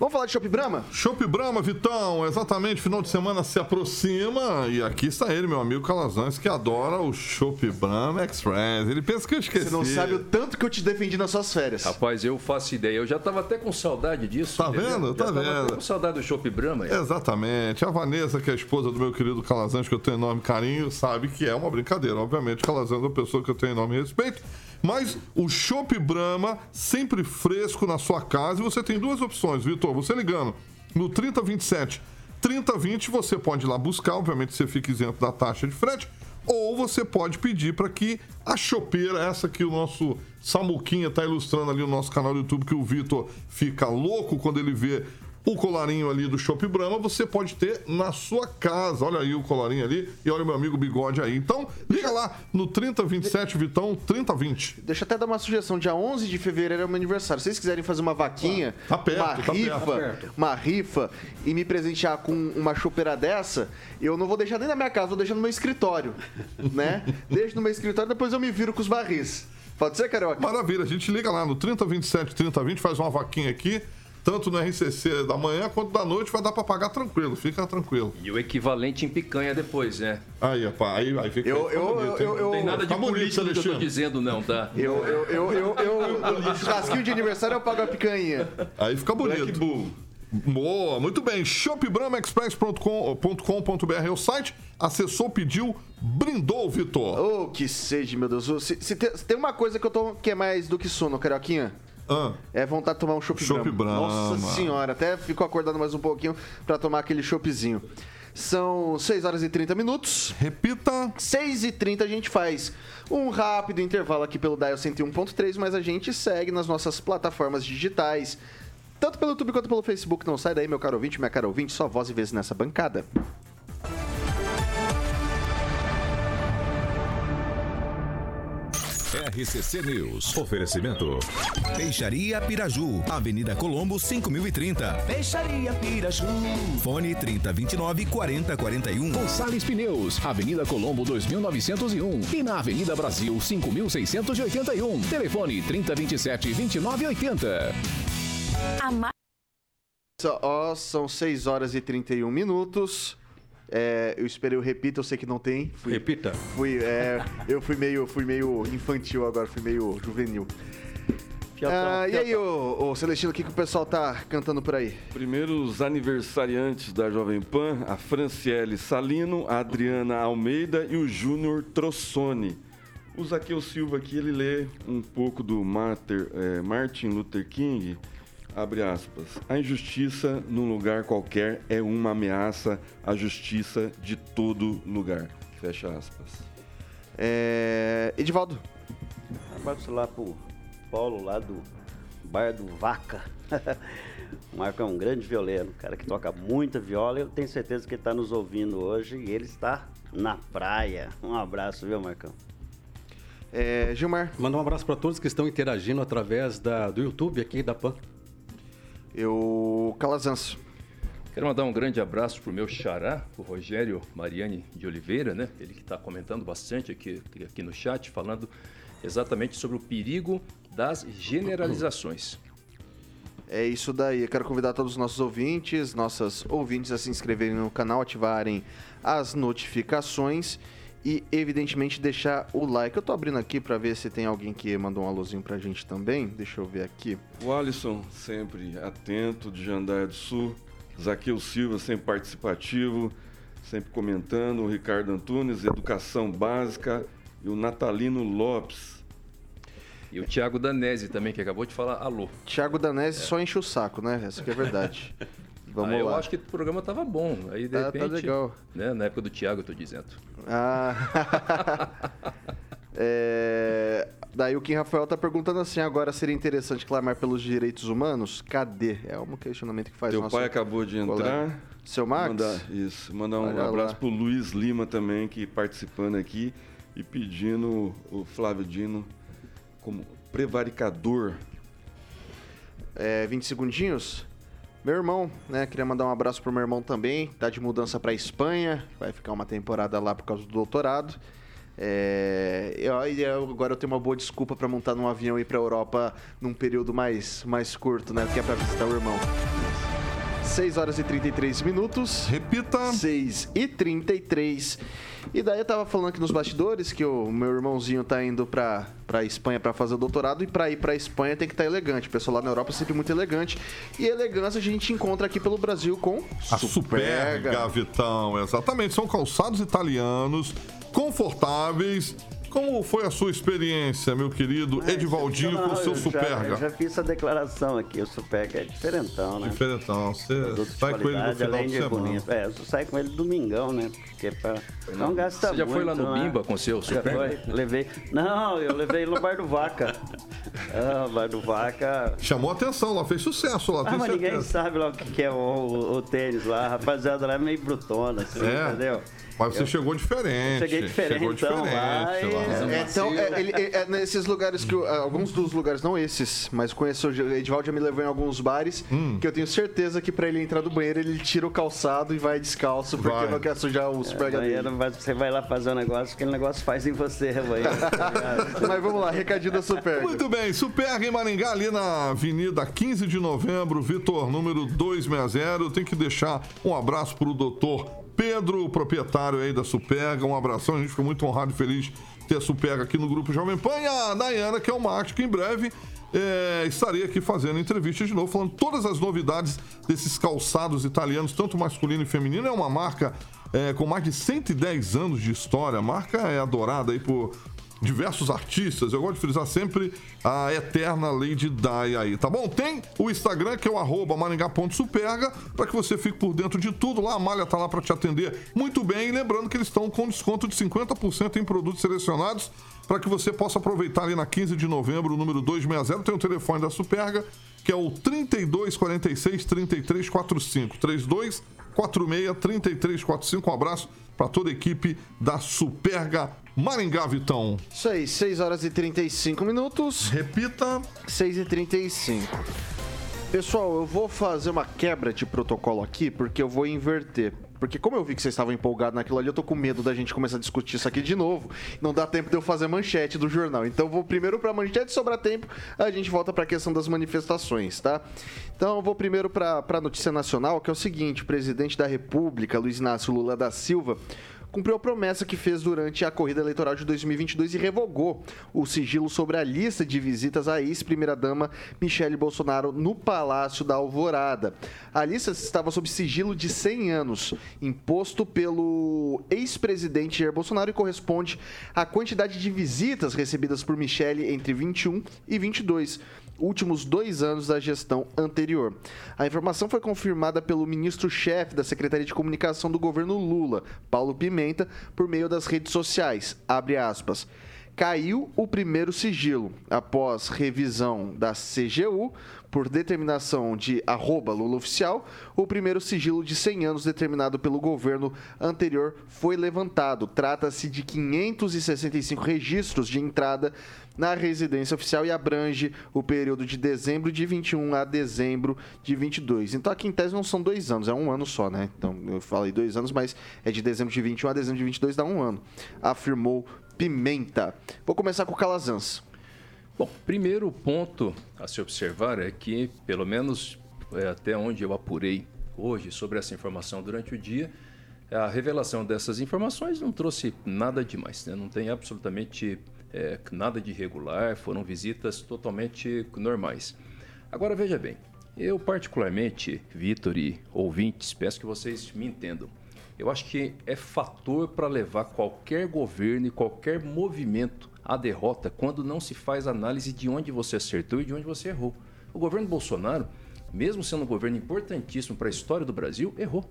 Vamos falar de Chopp Brahma? Chopp Brahma, Vitão, exatamente, final de semana se aproxima e aqui está ele, meu amigo Calazans, que adora o Chopp Brahma Express. Ele pensa que eu esqueci. Você não sabe o tanto que eu te defendi nas suas férias. Rapaz, eu faço ideia. Eu já estava até com saudade disso. Tá entendeu? vendo? Tá vendo? com saudade do Chopp Brahma. Exatamente. A Vanessa, que é a esposa do meu querido Calazans, que eu tenho enorme carinho, sabe que é uma brincadeira. Obviamente, Calazans é uma pessoa que eu tenho enorme respeito. Mas o Chopp Brahma, sempre fresco na sua casa. E você tem duas opções, Vitor. Você ligando no 3027 3020, você pode ir lá buscar. Obviamente, você fica isento da taxa de frete. Ou você pode pedir para que a chopeira, essa que o nosso Samuquinha está ilustrando ali no nosso canal do YouTube, que o Vitor fica louco quando ele vê o colarinho ali do Shop Brahma você pode ter na sua casa. Olha aí o colarinho ali e olha o meu amigo Bigode aí. Então, liga lá no 3027 Vitão 3020. Deixa eu até dar uma sugestão. Dia 11 de fevereiro é o meu aniversário. Se vocês quiserem fazer uma vaquinha, Tá perto, uma tá rifa, perto. uma rifa e me presentear com uma chopeira dessa, eu não vou deixar nem na minha casa, vou deixar no meu escritório, né? Deixo no meu escritório, depois eu me viro com os barris. Pode ser, Carioca? Maravilha, a gente liga lá no 3027 3020, faz uma vaquinha aqui, tanto no RCC da manhã quanto da noite, vai dar pra pagar tranquilo, fica tranquilo. E o equivalente em picanha depois, né? Aí, rapaz, aí, aí fica Eu- fica eu- bonito, eu- eu- Não tem nada de Tá político no que eu tô dizendo, não, tá? Eu, eu, eu, eu, eu, churrasquinho de aniversário eu pago a picanha. Aí fica bonito. Black Bull. Boa, muito bem. shopbramaexpress.com.br é o site. Acessou, pediu, brindou, Vitor. Oh, que sede, meu Deus. Se, se tem, se tem uma coisa que eu tô que é mais do que sono, Carioquinha, Ah, é vontade de tomar um chopp Brahma. Brahma. Nossa senhora, até fico acordado mais um pouquinho pra tomar aquele choppzinho. São 6 horas e 30 minutos. repita. 6 e 30 a gente faz um rápido intervalo aqui pelo Dial 101.3, mas a gente segue nas nossas plataformas digitais, tanto pelo YouTube quanto pelo Facebook. Não sai daí, meu caro ouvinte, minha cara ouvinte, só voz e vez nessa bancada. RCC News. Oferecimento. Peixaria Piraju, Avenida Colombo 5030. Peixaria Piraju. Fone 3029 4041. Gonçalves Pneus, Avenida Colombo 2901 e na Avenida Brasil 5681. Telefone 3027 2980. A ma- Só- Ó, são 6 horas e 31 minutos. É, eu esperei o repita, eu sei que não tem. Fui, Repita. fui, é, eu fui meio, fui meio infantil agora, fui meio juvenil. Ah, e aí, ô, ô Celestino, o que, que o pessoal tá cantando por aí? Primeiro, os aniversariantes da Jovem Pan, a Franciele Salino, a Adriana Almeida e o Júnior Trossoni. O Zaqueu Silva aqui, ele lê um pouco do Mater- eh, Martin Luther King, abre aspas, a injustiça num lugar qualquer é uma ameaça à justiça de todo lugar, fecha aspas. É, Edivaldo, Abraço lá pro Paulo, lá do Bar do Vaca. O Marco é um grande violeiro, um cara que toca muita viola. Eu tenho certeza que ele está nos ouvindo hoje e ele está na praia. Um abraço, viu, Marcão? é, Gilmar, Mandar um abraço para todos que estão interagindo através da, do YouTube aqui da PAN. Eu. Calazans. Quero mandar um grande abraço pro meu xará, o Rogério Mariani de Oliveira, né? Ele que está comentando bastante aqui, aqui no chat, falando exatamente sobre o perigo das generalizações. É isso daí. Eu quero convidar todos os nossos ouvintes, nossas ouvintes a se inscreverem no canal, ativarem as notificações e, evidentemente, deixar o like. Eu tô abrindo aqui para ver se tem alguém que mandou um alôzinho pra gente também. Deixa eu ver aqui. O Alisson, sempre atento, de Jandaia do Sul. Zaqueu Silva, sempre participativo, sempre comentando. O Ricardo Antunes, Educação Básica. E o Natalino Lopes. E o Thiago Danese também, que acabou de falar alô. Thiago Danese só enche o saco, né? Essa que é verdade. Vamos Ah, eu lá. acho que o programa tava bom. Aí, de Tá- tá repente, legal. Né, na época do Thiago, eu tô dizendo. Ah. É, Daí o Kim Rafael tá perguntando assim: agora seria interessante clamar pelos direitos humanos? Cadê? É um questionamento que faz Teu nosso pai acabou de colega. entrar. Seu Max? Mandar, isso. Mandar um Olha abraço lá. pro Luiz Lima também, que participando aqui. E pedindo o Flávio Dino como prevaricador. É, 20 segundinhos. Meu irmão, né? Queria mandar um abraço pro meu irmão também. Tá de mudança pra Espanha. Vai ficar uma temporada lá por causa do doutorado. É, eu- e agora eu tenho uma boa desculpa pra montar num avião e ir pra Europa num período mais, mais curto, né? Que é pra visitar o irmão. 6 horas e 33 minutos. Repita. 6 e 33. E daí eu tava falando aqui nos bastidores que o meu irmãozinho tá indo pra, pra Espanha pra fazer o doutorado e pra ir pra Espanha tem que estar elegante. O pessoal lá na Europa é sempre muito elegante. E elegância a gente encontra aqui pelo Brasil com A Superga, Vitão, exatamente. São calçados italianos, confortáveis, Como foi a sua experiência, meu querido Edivaldinho, com o seu eu já, Superga? eu já fiz essa declaração aqui. O Superga é diferentão, né? Diferentão. Você sai com ele no final além de de semana. bonito. É, eu só saio com ele domingão, né? Porque é pra não gasta Você já muito. foi lá no né? Bimba com o seu Já Superga? foi, levei. Não, eu levei no Bar do Vaca. Ah, Bar do Vaca. Chamou a atenção lá, fez sucesso lá, Ah, mas ninguém certeza. sabe lá o que que é o, o- o tênis lá. A rapaziada lá é meio brutona, assim, É. entendeu? Mas você chegou diferente. Cheguei diferentão Chegou diferente lá lá. É, então, é, ele- é, é nesses lugares que. eu- alguns dos lugares, não esses, mas conheço. O Edivaldo já me levou em alguns bares Hum. que eu tenho certeza que pra ele entrar do banheiro ele tira o calçado e vai descalço porque Vai. não quer sujar o superga dele. Banheiro, você vai lá fazer um negócio, aquele negócio faz em você, banheiro. tá? Mas vamos lá, recadinho da Superga. Muito bem, Superga em Maringá, ali na Avenida 15 de Novembro, Vitor, número 260. Tem que deixar um abraço pro doutor Pedro, proprietário aí da Superga. Um abração, a gente ficou muito honrado e feliz de ter a Superga aqui no Grupo Jovem Pan. E a Dayana, que é o marketing, que em breve é, estarei aqui fazendo entrevista de novo, falando todas as novidades desses calçados italianos, tanto masculino e feminino. É uma marca é, com mais de 110 anos de história. A marca é adorada aí por diversos artistas. Eu gosto de frisar sempre a eterna Lady Di aí, tá bom? Tem o Instagram, que é o arroba maringá.superga, para que você fique por dentro de tudo. Lá a Malha tá lá para te atender muito bem. E lembrando que eles estão com desconto de 50% em produtos selecionados, para que você possa aproveitar ali na 15 de novembro, o número 260. Tem o telefone da Superga, que é o 3246 3345. 32 46 3345. Um abraço para toda a equipe da Superga Maringá, Vitão. Isso aí, 6 horas e 35 minutos. Repita. 6 e 35. Pessoal, eu vou fazer uma quebra de protocolo aqui, porque eu vou inverter. Porque como eu vi que vocês estavam empolgados naquilo ali, eu tô com medo da gente começar a discutir isso aqui de novo. Não dá tempo de eu fazer manchete do jornal. Então eu vou primeiro pra manchete, sobrar tempo, a gente volta pra questão das manifestações, tá? Então eu vou primeiro pra, pra notícia nacional, que é o seguinte: o presidente da República, Luiz Inácio Lula da Silva, cumpriu a promessa que fez durante a corrida eleitoral de 2022 e revogou o sigilo sobre a lista de visitas à ex-primeira-dama Michele Bolsonaro no Palácio da Alvorada. A lista estava sob sigilo de 100 anos, imposto pelo ex-presidente Jair Bolsonaro e corresponde à quantidade de visitas recebidas por Michele entre 21 e 22 últimos dois anos da gestão anterior. A informação foi confirmada pelo ministro-chefe da Secretaria de Comunicação do governo Lula, Paulo Pimenta, por meio das redes sociais. Abre aspas. Caiu o primeiro sigilo após revisão da CGU por determinação de arroba Lula Oficial, o primeiro sigilo de 100 anos determinado pelo governo anterior foi levantado. Trata-se de 565 registros de entrada na residência oficial e abrange o período de dezembro de 21 a dezembro de 22. Então aqui em tese não são dois anos, é um ano só, né? Então eu falei dois anos, mas é de dezembro de 21 a dezembro de 22 dá um ano, afirmou Pimenta. Vou começar com o Calazans. Bom, primeiro ponto a se observar é que, pelo menos é, até onde eu apurei hoje sobre essa informação durante o dia, a revelação dessas informações não trouxe nada demais, né? não tem absolutamente é, nada de irregular, foram visitas totalmente normais. Agora veja bem, eu particularmente, Vitor e ouvintes, peço que vocês me entendam. Eu acho que é fator para levar qualquer governo e qualquer movimento à derrota quando não se faz análise de onde você acertou e de onde você errou. O governo Bolsonaro, mesmo sendo um governo importantíssimo para a história do Brasil, errou.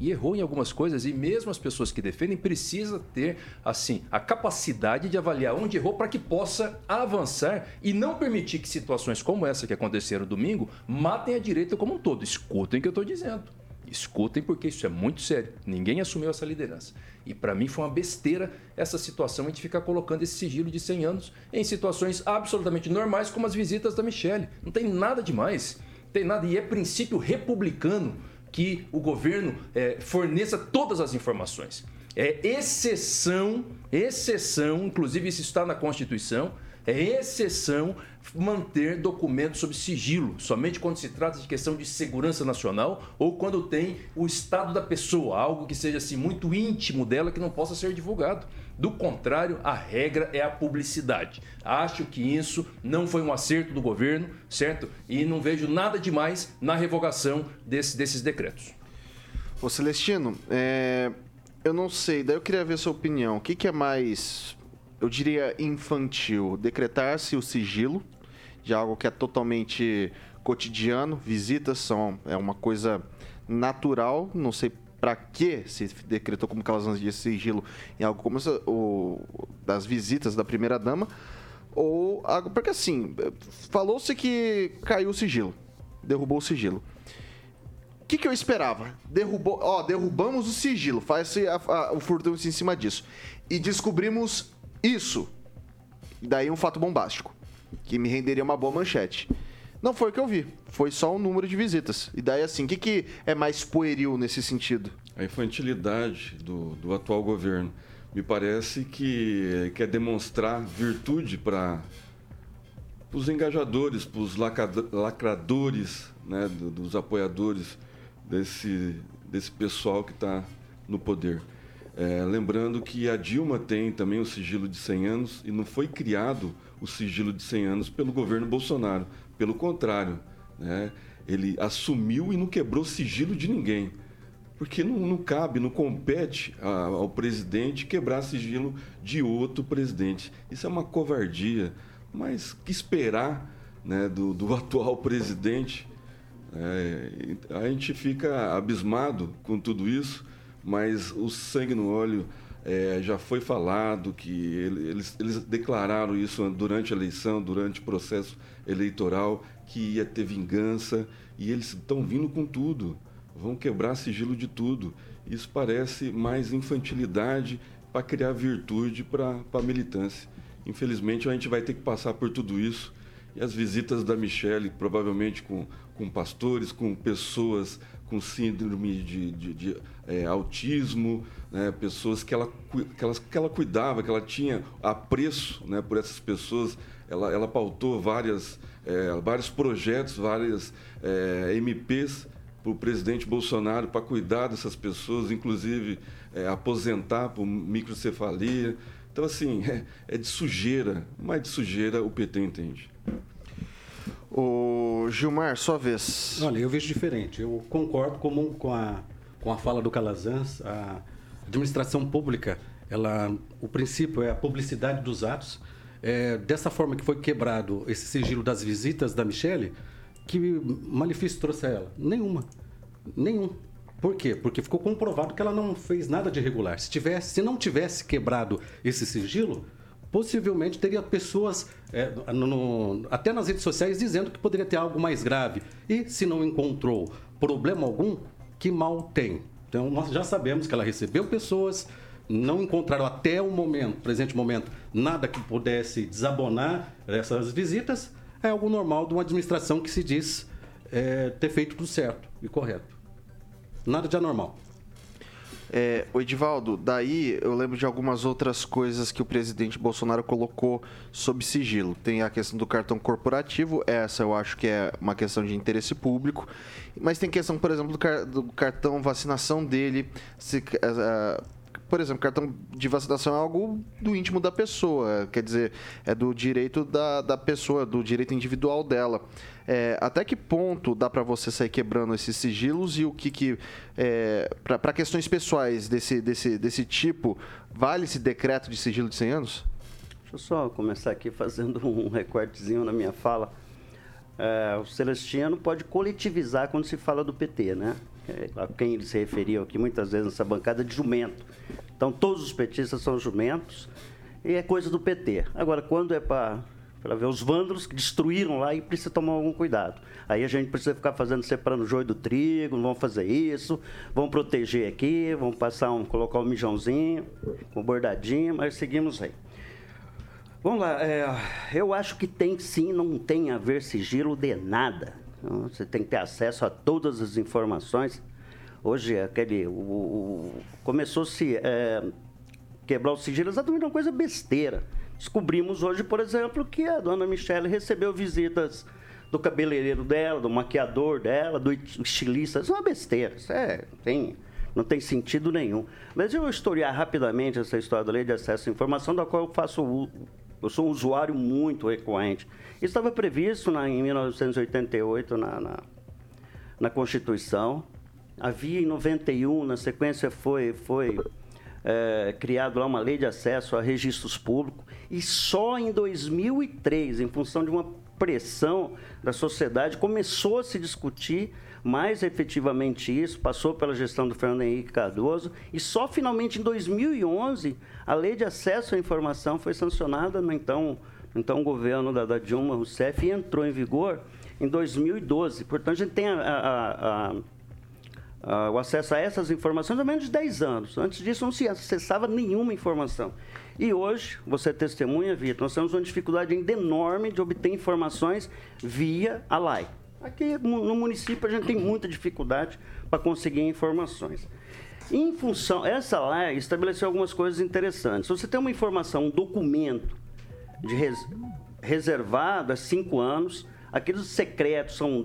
E errou em algumas coisas, e mesmo as pessoas que defendem precisa ter assim a capacidade de avaliar onde errou para que possa avançar e não permitir que situações como essa que aconteceram domingo matem a direita como um todo. Escutem o que eu estou dizendo. Escutem, porque isso é muito sério. Ninguém assumiu essa liderança. E para mim foi uma besteira essa situação de ficar colocando esse sigilo de 100 anos em situações absolutamente normais, como as visitas da Michelle. Não tem nada demais. Tem nada. E é princípio republicano que o governo é, forneça todas as informações. É exceção, exceção, inclusive isso está na Constituição, é exceção manter documentos sob sigilo, somente quando se trata de questão de segurança nacional ou quando tem o estado da pessoa, algo que seja assim muito íntimo dela que não possa ser divulgado. Do contrário, a regra é a publicidade. Acho que isso não foi um acerto do governo, certo? E não vejo nada demais na revogação desse, desses decretos. Ô Celestino, é, eu não sei, daí eu queria ver sua opinião. O que, que é mais eu diria, infantil. Decretar-se o sigilo de algo que é totalmente cotidiano. Visitas são é uma coisa natural. Não sei para que se decretou como calazans de sigilo em algo como essa, o, das visitas da primeira dama ou algo porque assim falou-se que caiu o sigilo, derrubou o sigilo. O que, que eu esperava? Derrubou, ó, derrubamos o sigilo, faz o furtão em cima disso e descobrimos isso. Daí um fato bombástico que me renderia uma boa manchete. Não foi o que eu vi. Foi só o número de visitas. E daí, assim, o que, que é mais pueril nesse sentido? A infantilidade do, do atual governo. Me parece que quer demonstrar virtude para os engajadores, para os lacradores, né, dos apoiadores desse, desse pessoal que está no poder. É, lembrando que a Dilma tem também o sigilo de 100 anos e não foi criado o sigilo de 100 anos pelo governo Bolsonaro. Pelo contrário, né? ele assumiu e não quebrou sigilo de ninguém. Porque não, não cabe, não compete a, ao presidente quebrar sigilo de outro presidente. Isso é uma covardia. Mas que esperar né, do, do atual presidente? É, a gente fica abismado com tudo isso, mas o sangue no olho é, já foi falado que eles, eles declararam isso durante a eleição, durante o processo eleitoral, que ia ter vingança, e eles estão vindo com tudo, vão quebrar sigilo de tudo. Isso parece mais infantilidade para criar virtude para a militância. Infelizmente, a gente vai ter que passar por tudo isso. E as visitas da Michelle, provavelmente com, com pastores, com pessoas com síndrome de, de, de é, autismo, né, pessoas que ela, que, ela, que ela cuidava, que ela tinha apreço né, por essas pessoas. Ela, ela pautou várias, é, vários projetos, várias é, MPs para o presidente Bolsonaro para cuidar dessas pessoas, inclusive é, aposentar por microcefalia. Então, assim, é, é de sujeira, mas de sujeira o PT entende. O Gilmar, sua vez. Olha, eu vejo diferente. Eu concordo com, a, com a fala do Calazans. A administração pública, ela, o princípio é a publicidade dos atos. É, dessa forma que foi quebrado esse sigilo das visitas da Michelle, que malefício trouxe a ela? Nenhuma. Nenhum. Por quê? Porque ficou comprovado que ela não fez nada de irregular. Se, tivesse, se não tivesse quebrado esse sigilo, possivelmente teria pessoas, é, no, no, até nas redes sociais, dizendo que poderia ter algo mais grave. E se não encontrou problema algum, que mal tem? Então, nós já sabemos que ela recebeu pessoas, não encontraram até o momento, presente momento, nada que pudesse desabonar essas visitas. É algo normal de uma administração que se diz é, ter feito tudo certo e correto. Nada de anormal. É, o Edivaldo, daí eu lembro de algumas outras coisas que o presidente Bolsonaro colocou sob sigilo. Tem a questão do cartão corporativo, essa eu acho que é uma questão de interesse público. Mas tem questão, por exemplo, do, car do cartão vacinação dele. Se, uh, por exemplo, cartão de vacinação é algo do íntimo da pessoa, quer dizer, é do direito da, da pessoa, do direito individual dela. É, até que ponto dá para você sair quebrando esses sigilos e o que, que é, para questões pessoais desse, desse, desse tipo, vale esse decreto de sigilo de 100 anos? Deixa eu só começar aqui fazendo um recortezinho na minha fala. É, o Celestino pode coletivizar quando se fala do PT, né? A quem ele se referiu aqui muitas vezes nessa bancada de jumento. Então, todos os petistas são jumentos e é coisa do PT. Agora, quando é para ver os vândalos que destruíram lá e precisa tomar algum cuidado. Aí a gente precisa ficar fazendo separando o joio do trigo, não vão fazer isso, vão proteger aqui, vão passar um, colocar um mijãozinho, um bordadinho, mas seguimos aí. Vamos lá, é, eu acho que tem sim, não tem a ver sigilo de nada. Então, você tem que ter acesso a todas as informações. Hoje, aquele. O, o Começou-se é, quebrar o sigilo exatamente uma coisa besteira. Descobrimos hoje, por exemplo, que a dona Michelle recebeu visitas do cabeleireiro dela, do maquiador dela, do estilista. Isso é uma besteira. Isso é, tem, não tem sentido nenhum. Mas eu vou historiar rapidamente essa história da lei de acesso à informação, da qual eu faço eu sou um usuário muito recorrente. Isso estava previsto na, em 1988 na, na, na, Constituição. Havia em 91, na sequência foi, foi é, criado lá uma lei de acesso a registros públicos e só em 2003, em função de uma pressão da sociedade, começou a se discutir mais efetivamente isso, passou pela gestão do Fernando Henrique Cardoso e só finalmente em 2011 a lei de acesso à informação foi sancionada no então, então governo da, da Dilma Rousseff e entrou em vigor em 2012. Portanto, a gente tem a, a, a o acesso a essas informações há menos de 10 anos. Antes disso, não se acessava nenhuma informação. E hoje, você testemunha, Vitor, nós temos uma dificuldade ainda enorme de obter informações via a LAI. Aqui no município, a gente tem muita dificuldade para conseguir informações. Em função, essa LAI estabeleceu algumas coisas interessantes. Se você tem uma informação, um documento de res, reservado há cinco anos, Aqueles secretos são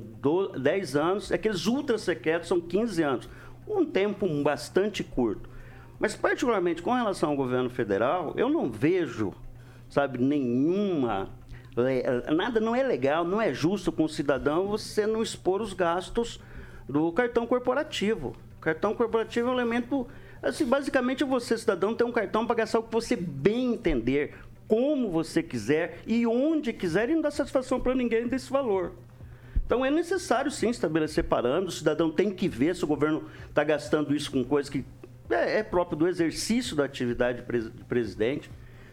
10 anos, aqueles ultra secretos são 15 anos. Um tempo bastante curto. Mas, particularmente com relação ao governo federal, eu não vejo, sabe, nenhuma. Nada não é legal, não é justo com o cidadão você não expor os gastos do cartão corporativo. O cartão corporativo é um elemento. Assim, basicamente, você, cidadão, tem um cartão para gastar o que você bem entender, como você quiser e onde quiser e não dá satisfação para ninguém desse valor. Então é necessário sim estabelecer parâmetros, o cidadão tem que ver se o governo está gastando isso com coisas que é, é, próprio do exercício da atividade de presidente.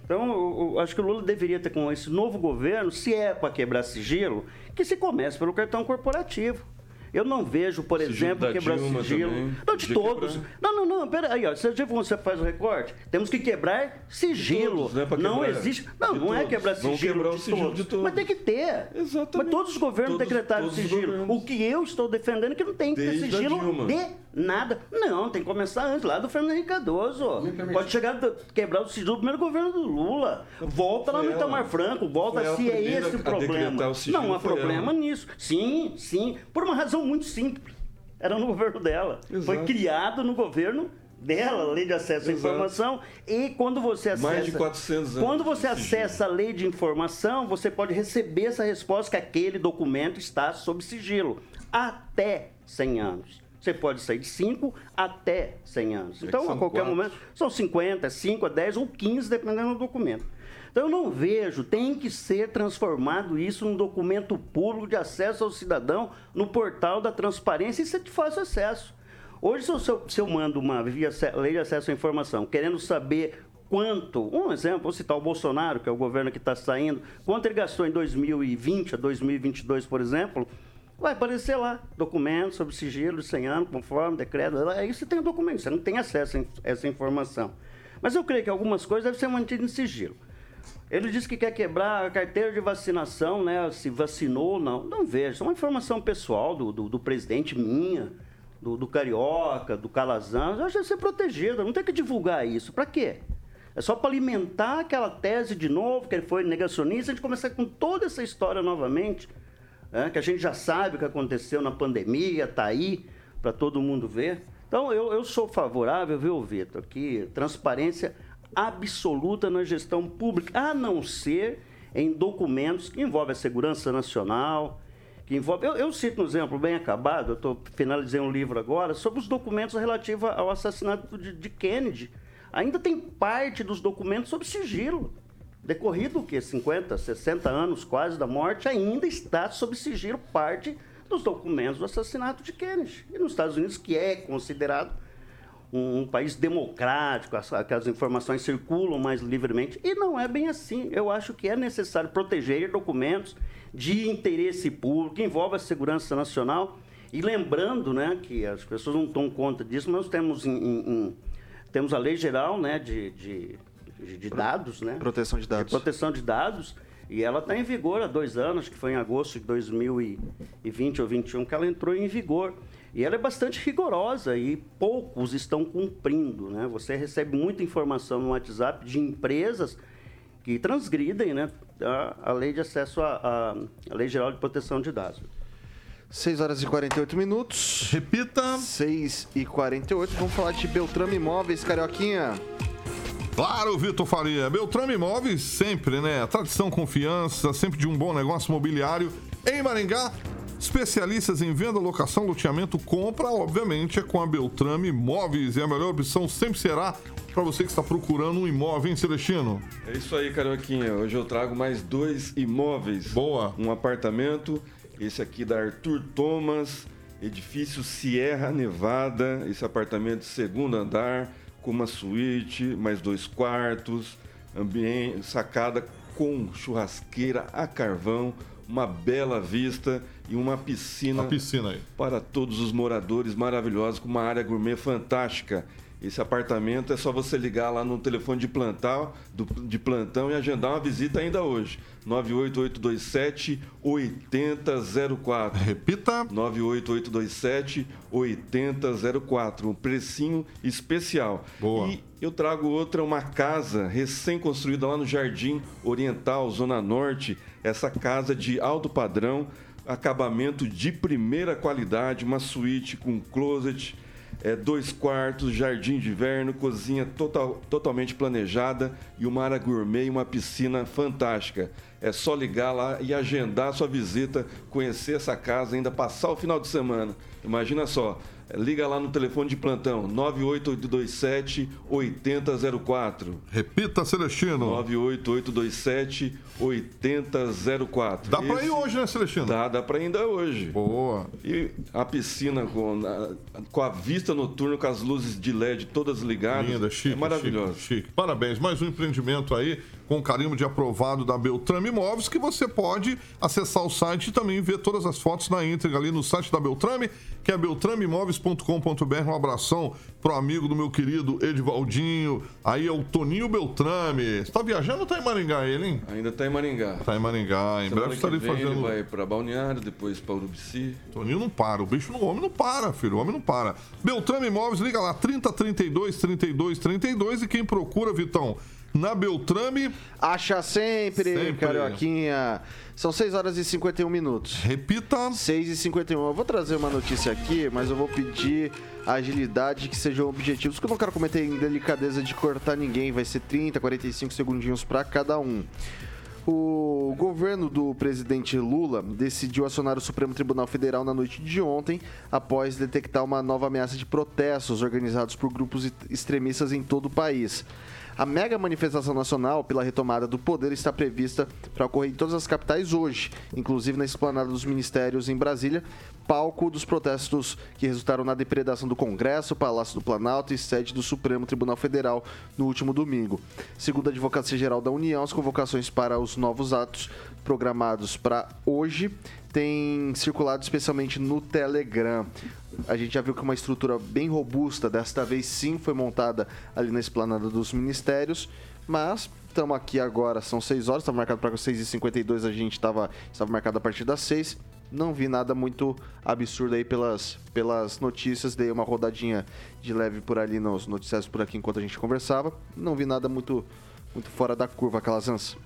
Então, eu, eu acho que o Lula deveria ter com esse novo governo, se é para quebrar sigilo, que se comece pelo cartão corporativo. Eu não vejo, por sigilo exemplo, quebrar Dilma sigilo. Também. Não, de todos. Quebrar. Não, não, não, peraí, ó. Você você faz o recorte? Temos que quebrar sigilo. Todos, né, não existe. Não, não é quebrar sigilo. quebrar o sigilo todos. de todos. Mas tem que ter. Exatamente. Mas todos os governos todos, decretaram todos sigilo. O que eu estou defendendo é que não tem que ter sigilo de nada. Não, tem que começar antes, lá do Fernando Henrique Cardoso. Pode chegar a quebrar o sigilo do primeiro governo do Lula. Volta lá no Itamar Franco, volta se é esse o problema. O não há problema ela. nisso. Sim, sim. Por uma razão muito simples. Era no governo dela. Exato. Foi criado no governo dela, a lei de acesso à informação, e quando você acessa. Mais de 400 anos. Quando você acessa a lei de informação, você pode receber essa resposta que aquele documento está sob sigilo. Até 100 anos. Você pode sair de 5 até 100 anos. É então, a qualquer quatro. momento, são 50, 5 a 10 ou 15, dependendo do documento. Então, eu não vejo, tem que ser transformado isso num documento público de acesso ao cidadão no portal da transparência e ser de fácil acesso. Hoje, se eu, se eu mando uma via lei de acesso à informação, querendo saber quanto, um exemplo, vou citar o Bolsonaro, que é o governo que está saindo, quanto ele gastou em 2020 a 2022, por exemplo, vai aparecer lá, documento sobre sigilo de 100 anos, conforme decreto, aí você tem o documento, você não tem acesso a essa informação. Mas eu creio que algumas coisas devem ser mantidas em sigilo. Ele disse que quer quebrar a carteira de vacinação, né? Se vacinou ou não. Não vejo. Isso é uma informação pessoal do, do, do presidente minha, do, do, Carioca, do Calazan. Eu acho que ser protegida. Não tem que divulgar isso. Para quê? É só para alimentar aquela tese de novo, que ele foi negacionista, a gente começar com toda essa história novamente, né? que a gente já sabe o que aconteceu na pandemia, tá aí para todo mundo ver. Então, eu, eu sou favorável, viu, Vitor, que transparência absoluta na gestão pública, a não ser em documentos que envolvem a segurança nacional, que envolve. Eu, eu cito um exemplo bem acabado, eu estou finalizando um livro agora, sobre os documentos relativos ao assassinato de, de, Kennedy. Ainda tem parte dos documentos sob sigilo. Decorrido o quê? 50, 60 anos quase da morte, ainda está sob sigilo parte dos documentos do assassinato de Kennedy. E nos Estados Unidos, que é considerado um, um país democrático, as, que informações circulam mais livremente. E não é bem assim. Eu acho que é necessário proteger documentos de interesse público, que envolve a segurança nacional. E lembrando né, que as pessoas não dão conta disso, mas temos, em, em, temos a lei geral né, de, de, de dados. Né? Proteção de dados. De proteção de dados. E ela está em vigor há dois anos, que foi em agosto de 2020 ou 2021 que ela entrou em vigor. E ela é bastante rigorosa e poucos estão cumprindo. Né? Você recebe muita informação no WhatsApp de empresas que transgridem né, a, a lei de acesso à Lei Geral de Proteção de Dados. 6 horas e 48 minutos. Repita. 6 e 48. Vamos falar de Beltrame Imóveis, Carioquinha. Claro, Vitor Faria. Beltrame Imóveis sempre, né? Tradição, confiança, sempre de um bom negócio imobiliário em Maringá Especialistas em venda, locação, loteamento, compra, obviamente, é com a Beltrame Imóveis. E a melhor opção sempre será para você que está procurando um imóvel, hein, Celestino? É isso aí, Carioquinha. Hoje eu trago mais dois imóveis. Boa. Um apartamento, esse aqui da Arthur Thomas, edifício Sierra Nevada. Esse apartamento segundo andar, com uma suíte, mais dois quartos, ambiente, sacada com churrasqueira a carvão, uma bela vista e uma piscina, Uma piscina aí. para todos os moradores maravilhosos, com uma área gourmet fantástica. Esse apartamento é só você ligar lá no telefone de plantão, do- de plantão e agendar uma visita ainda hoje. 98827 8004. Repita. 98827 8004. Um precinho especial. Boa. E eu trago outra, uma casa recém-construída lá no Jardim Oriental, Zona Norte. Essa casa de alto padrão, acabamento de primeira qualidade, uma suíte com closet, é, dois quartos, jardim de inverno, cozinha total, totalmente planejada e uma área gourmet e uma piscina fantástica. É só ligar lá e agendar sua visita, conhecer essa casa, ainda passar o final de semana. Imagina só, liga lá no telefone de plantão 98827 8004. Repita, Celestino. 98827 8004. Dá pra ir hoje, né, Celestino? Dá, dá pra ir ainda hoje. Boa. E a piscina com a, com a vista noturna, com as luzes de LED todas ligadas. Linda, chique. É maravilhoso. Chique, chique. Parabéns. Mais um empreendimento aí com carimbo de aprovado da Beltrame Imóveis que você pode acessar o site e também ver todas as fotos na íntegra ali no site da Beltrame, que é beltrameimóveis.com.br. Um abração pro amigo do meu querido Edivaldinho. Aí é o Toninho Beltrame. Você tá viajando ou tá em Maringá ele, hein? Ainda tá em Maringá. Tá em Maringá. Em Semana breve estarei vem fazendo. ele vai pra Balneário, depois pra Urubici. Toninho não para, o bicho no homem não para, filho, o homem não para. Beltrame Imóveis, liga lá, 30 32 32 32 e quem procura, Vitão, na Beltrame, Acha sempre, Sempre. Carioquinha. São 6 horas e 51 minutos. repita. 6 e 51. Eu vou trazer uma notícia aqui, mas eu vou pedir agilidade que sejam objetivos, porque eu não quero cometer indelicadeza de cortar ninguém. Vai ser 30, 45 segundinhos para cada um. O governo do presidente Lula decidiu acionar o Supremo Tribunal Federal na noite de ontem, após detectar uma nova ameaça de protestos organizados por grupos extremistas em todo o país. A mega manifestação nacional pela retomada do poder está prevista para ocorrer em todas as capitais hoje, inclusive na esplanada dos ministérios em Brasília, palco dos protestos que resultaram na depredação do Congresso, Palácio do Planalto e sede do Supremo Tribunal Federal no último domingo. Segundo a Advocacia Geral da União, as convocações para os novos atos programados para hoje têm circulado especialmente no Telegram. A gente já viu que uma estrutura bem robusta, desta vez sim, foi montada ali na esplanada dos ministérios, mas estamos aqui agora, são 6 horas, estava marcado para 6h52, a gente estava estava marcado a partir das 6 não vi nada muito absurdo aí pelas, pelas notícias. Dei uma rodadinha de leve por ali nos noticiários por aqui enquanto a gente conversava. Não vi nada muito, muito fora da curva, Calazans.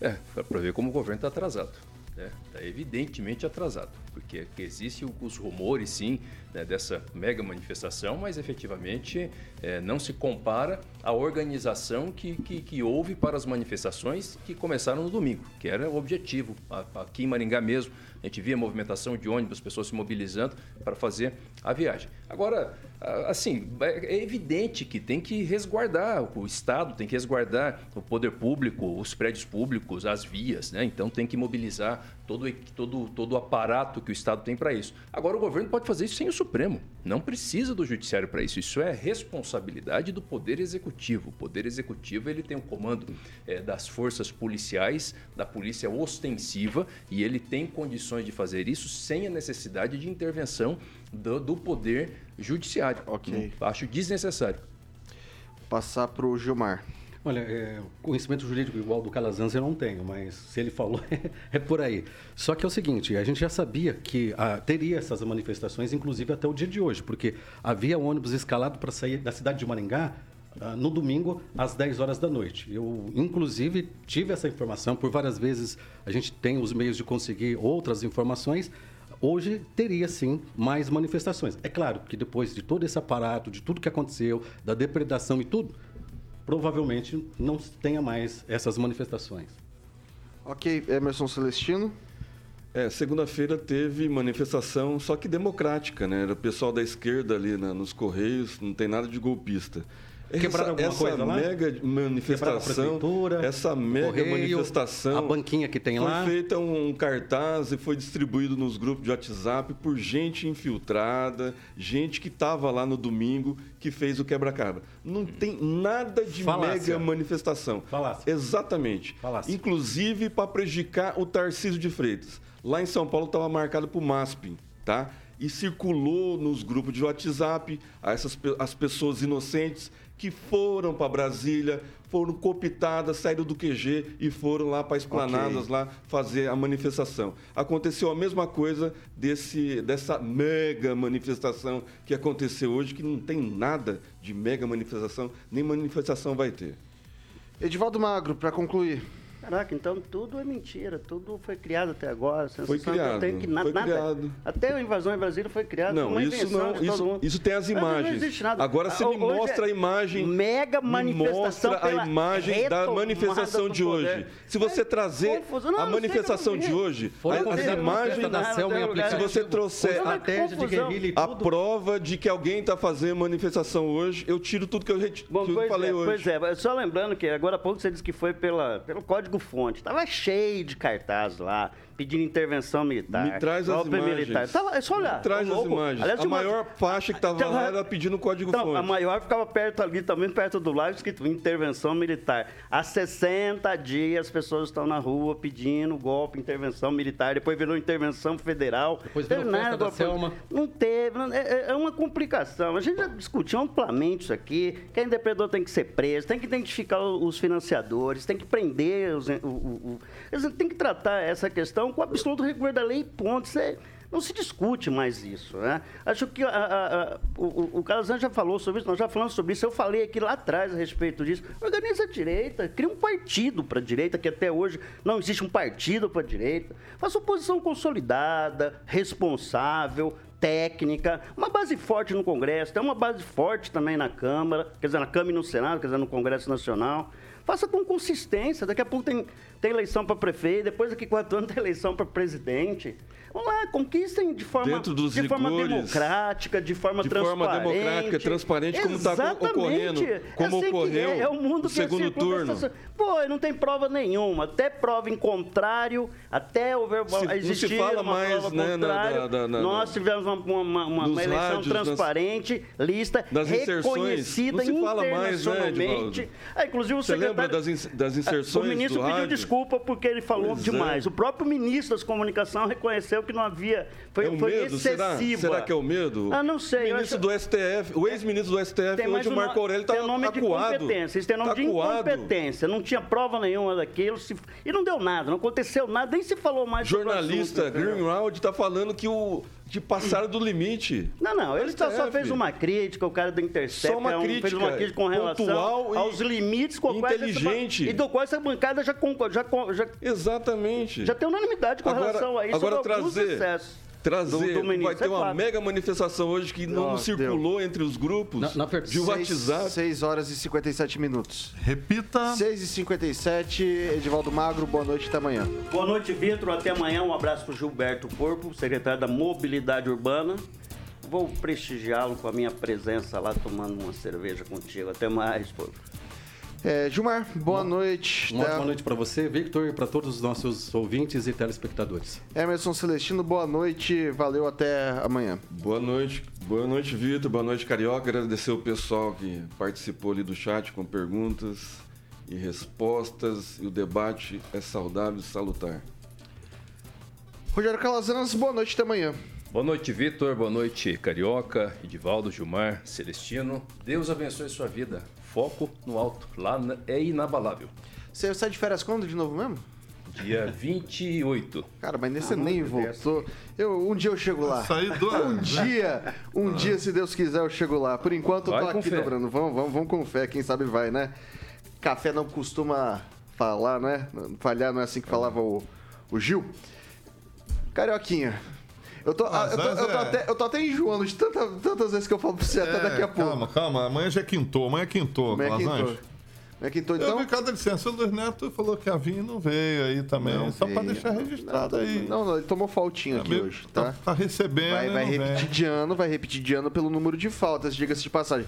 É, para ver como o governo está atrasado. Está evidentemente atrasado, porque existem os rumores, sim, né, dessa mega manifestação, mas efetivamente é, não se compara à organização que, que, que houve para as manifestações que começaram no domingo, que era o objetivo. A- Aqui em Maringá mesmo, a gente via movimentação de ônibus, pessoas se mobilizando para fazer a viagem. Agora, a- assim, é é evidente que tem que resguardar, o Estado tem que resguardar o poder público, os prédios públicos, as vias, né? Então tem que mobilizar todo, todo, todo o aparato que o Estado tem para isso. Agora, o governo pode fazer isso sem o Supremo. Não precisa do Judiciário para isso. Isso é responsabilidade do Poder Executivo. O Poder Executivo ele tem o comando eh, das forças policiais, da polícia ostensiva, e ele tem condições de fazer isso sem a necessidade de intervenção do, do Poder Judiciário. Ok. Acho desnecessário. Passar para o Gilmar. Olha, é, conhecimento jurídico igual do Calazans eu não tenho, mas se ele falou, é por aí. Só que é o seguinte, a gente já sabia que ah, teria essas manifestações, inclusive até o dia de hoje, porque havia ônibus escalado para sair da cidade de Maringá ah, no domingo às 10 horas da noite. Eu, inclusive, tive essa informação, por várias vezes a gente tem os meios de conseguir outras informações, Hoje teria sim mais manifestações. É claro que depois de todo esse aparato, de tudo que aconteceu, da depredação e tudo, provavelmente não tenha mais essas manifestações. Ok, Emerson Celestino. É, segunda-feira teve manifestação, só que democrática, né? Era o pessoal da esquerda ali na- nos Correios, não tem nada de golpista. Quebraram alguma essa coisa lá? mega a manifestação, essa mega Correio, manifestação, a banquinha que tem foi lá. feita um cartaz e foi distribuído nos grupos de WhatsApp por gente infiltrada, gente que estava lá no domingo que fez o quebra-cara. Não tem nada de Falácia. mega manifestação. Falácia. Exatamente. Falácia. Inclusive para prejudicar o Tarcísio de Freitas. Lá em São Paulo estava marcado para o MASP, tá? E circulou nos grupos de WhatsApp essas as pessoas inocentes que foram para Brasília, foram cooptadas, saíram do QG e foram lá para esplanadas lá fazer a manifestação. Aconteceu a mesma coisa desse, dessa mega manifestação que aconteceu hoje, que não tem nada de mega manifestação, nem manifestação vai ter. Edivaldo Magro, para concluir. Caraca, então tudo é mentira, tudo foi criado até agora. Você Foi eu criado, tenho que na- foi nada. criado. Até a invasão em Brasília foi criada. Não, uma isso invenção não, isso, isso tem as imagens. Não existe nada. Agora você me Ah, hoje mostra é a imagem. Mega me manifestação mostra a imagem da manifestação de hoje. Se você É trazer. Não, a sei manifestação de é. hoje, Foram as, imagens da Selma se você trouxer a, a prova de que alguém está fazendo manifestação hoje, eu tiro tudo que eu, reti- Bom, tudo que eu falei é, hoje. pois é, só lembrando que agora há pouco você disse que foi pela, pelo código-fonte. Tava cheio de cartaz lá, pedindo intervenção militar. Me traz as imagens. militar. Tava, é só olhar. Me traz tá as imagens. Aliás, a uma- maior faixa que estava lá era pedindo código Então, a fonte. maior ficava perto ali, também perto do lago, escrito intervenção militar. Há 60 dias as pessoas estão na rua pedindo golpe, intervenção militar. Depois virou intervenção federal. Depois Teve virou festa nada, da golpe- Selma. Não teve. não- é, é uma complicação. A gente já discutiu amplamente isso aqui. Quem é empreendedor tem que ser preso, tem que identificar os financiadores, tem que prender os. O, o- o- tem que tratar essa questão com o absoluto rigor da lei, ponto. Isso é- não se discute mais isso. Né? Acho que a- a- a- o, o, Calazan já falou sobre isso, nós já falamos sobre isso. Eu falei aqui lá atrás a respeito disso. Organiza a direita, cria um partido para a direita, que até hoje não existe um partido para a direita. Faça oposição consolidada, responsável, técnica, uma base forte no Congresso, tem uma base forte também na Câmara, quer dizer, na Câmara e no Senado, quer dizer, no Congresso Nacional. Faça com consistência. Daqui a pouco tem, tem eleição para prefeito, depois daqui a quatro anos tem eleição para presidente. Vamos lá, conquistem de forma, de forma rigores, democrática, de forma de transparente. forma democrática, transparente, como tá Exatamente. ocorrendo, como É assim ocorreu é, é o mundo que é segundo circula turno. Pô, não tem prova nenhuma. Até prova em contrário, até houver Se- não se existir fala uma mais, prova né, na- contrária. da- da- na- nós tivemos uma, uma- uma- uma eleição rádios, nas- transparente, lista, das reconhecida Não se fala mais, né, internacionalmente. Ah, inclusive o Você lembra secretário... das, ins- das inserções O ministro pediu rádio? desculpa porque ele falou Pois é. demais. O próprio ministro das Comunicações reconheceu que não havia. Foi, É o foi medo? Será? excessiva. Será que é o medo? Ah, não sei, O ministro acho- do STF, o ex-ministro do STF, Tem hoje o Marco Aurélio está nome de acuado. incompetência. Isso tem nome Tá de acuado. incompetência. Não tinha prova nenhuma daquilo. se- E não deu nada, não aconteceu nada, nem se falou mais sobre o Jornalista assunto? Greenwald está falando que o de passaram do limite. Não, não, ele só, só fez uma crítica, o cara do Intercept Só uma é um- fez crítica uma crítica com relação pontual aos limites com quais essa inteligente. e do qual essa bancada já, concor- já, já, Exatamente. já tem unanimidade com Agora- relação a isso agora trazer-. Trazer, do- do vai ter é uma claro. mega manifestação hoje que não Nossa, circulou entre os grupos Na- na de Seis- WhatsApp. 6 horas e 57 minutos. Repita. 6 e 57 Edivaldo Magro, boa noite, até amanhã. Boa noite, Vitor. Até amanhã. Um abraço para o Gilberto Corpo, secretário da Mobilidade Urbana. Vou prestigiá-lo com a minha presença lá tomando uma cerveja contigo. Até mais, pô. É, Gilmar, boa noite. Uma Tá? ótima noite para você, Victor, e para todos os nossos ouvintes e telespectadores. Emerson Celestino, boa noite. Valeu, até amanhã. Boa noite, boa noite, Vitor. Boa noite, Carioca. Agradecer o pessoal que participou ali do chat com perguntas e respostas. E o debate é saudável e salutar. Rogério Calazanas, boa noite, até amanhã. Boa noite, Vitor. Boa noite, Carioca, Edivaldo, Gilmar, Celestino. Deus abençoe sua vida. Foco no alto. Lá é inabalável. Você sai de férias quando de novo mesmo? Dia 28. Cara, mas nesse nem voltou. Eu, um dia eu chego lá. Saí do. Um dia, um dia, se Deus quiser, eu chego lá. Por enquanto, eu Vai tô com aqui fé. dobrando. Vamos, vamos, vamos com fé, quem sabe vai, né? Café não costuma falar, né? Falhar não é assim que falava o, o Gil. Carioquinha. Eu tô, Mas eu, tô, eu, tô é- até, eu tô até enjoando de tanta- tantas vezes que eu falo pra você até daqui a pouco. Calma, calma. Amanhã já é quintou. Amanhã é quintou, Como é que? É quintou Eu então? vi, cada licença, o Luiz Neto falou que a Vinha não veio aí também. Não só pra veio. deixar registrado aí. Não, não, ele tomou faltinho aqui hoje, tá? Tá, tá recebendo. Vai, vai não vem. repetir de ano, vai repetir de ano pelo número de faltas, diga-se de passagem.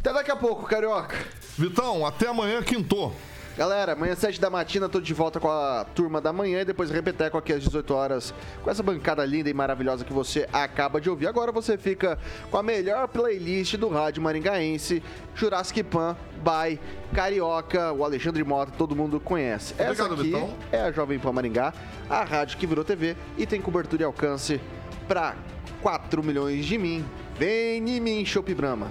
Até daqui a pouco, Carioca. Vitão, até amanhã, quintou. Galera, amanhã, 7 da matina, tô de volta com a turma da manhã e depois repeteco aqui às 18 horas com essa bancada linda e maravilhosa que você acaba de ouvir. Agora você fica com a melhor playlist do rádio maringaense, Jurassic Pan, by Carioca, o Alexandre Mota, todo mundo conhece. Essa Obrigado, aqui é a Jovem Pan Maringá, a rádio que virou TV e tem cobertura e alcance para 4 milhões de mim. Vem em mim, Chopp Brahma.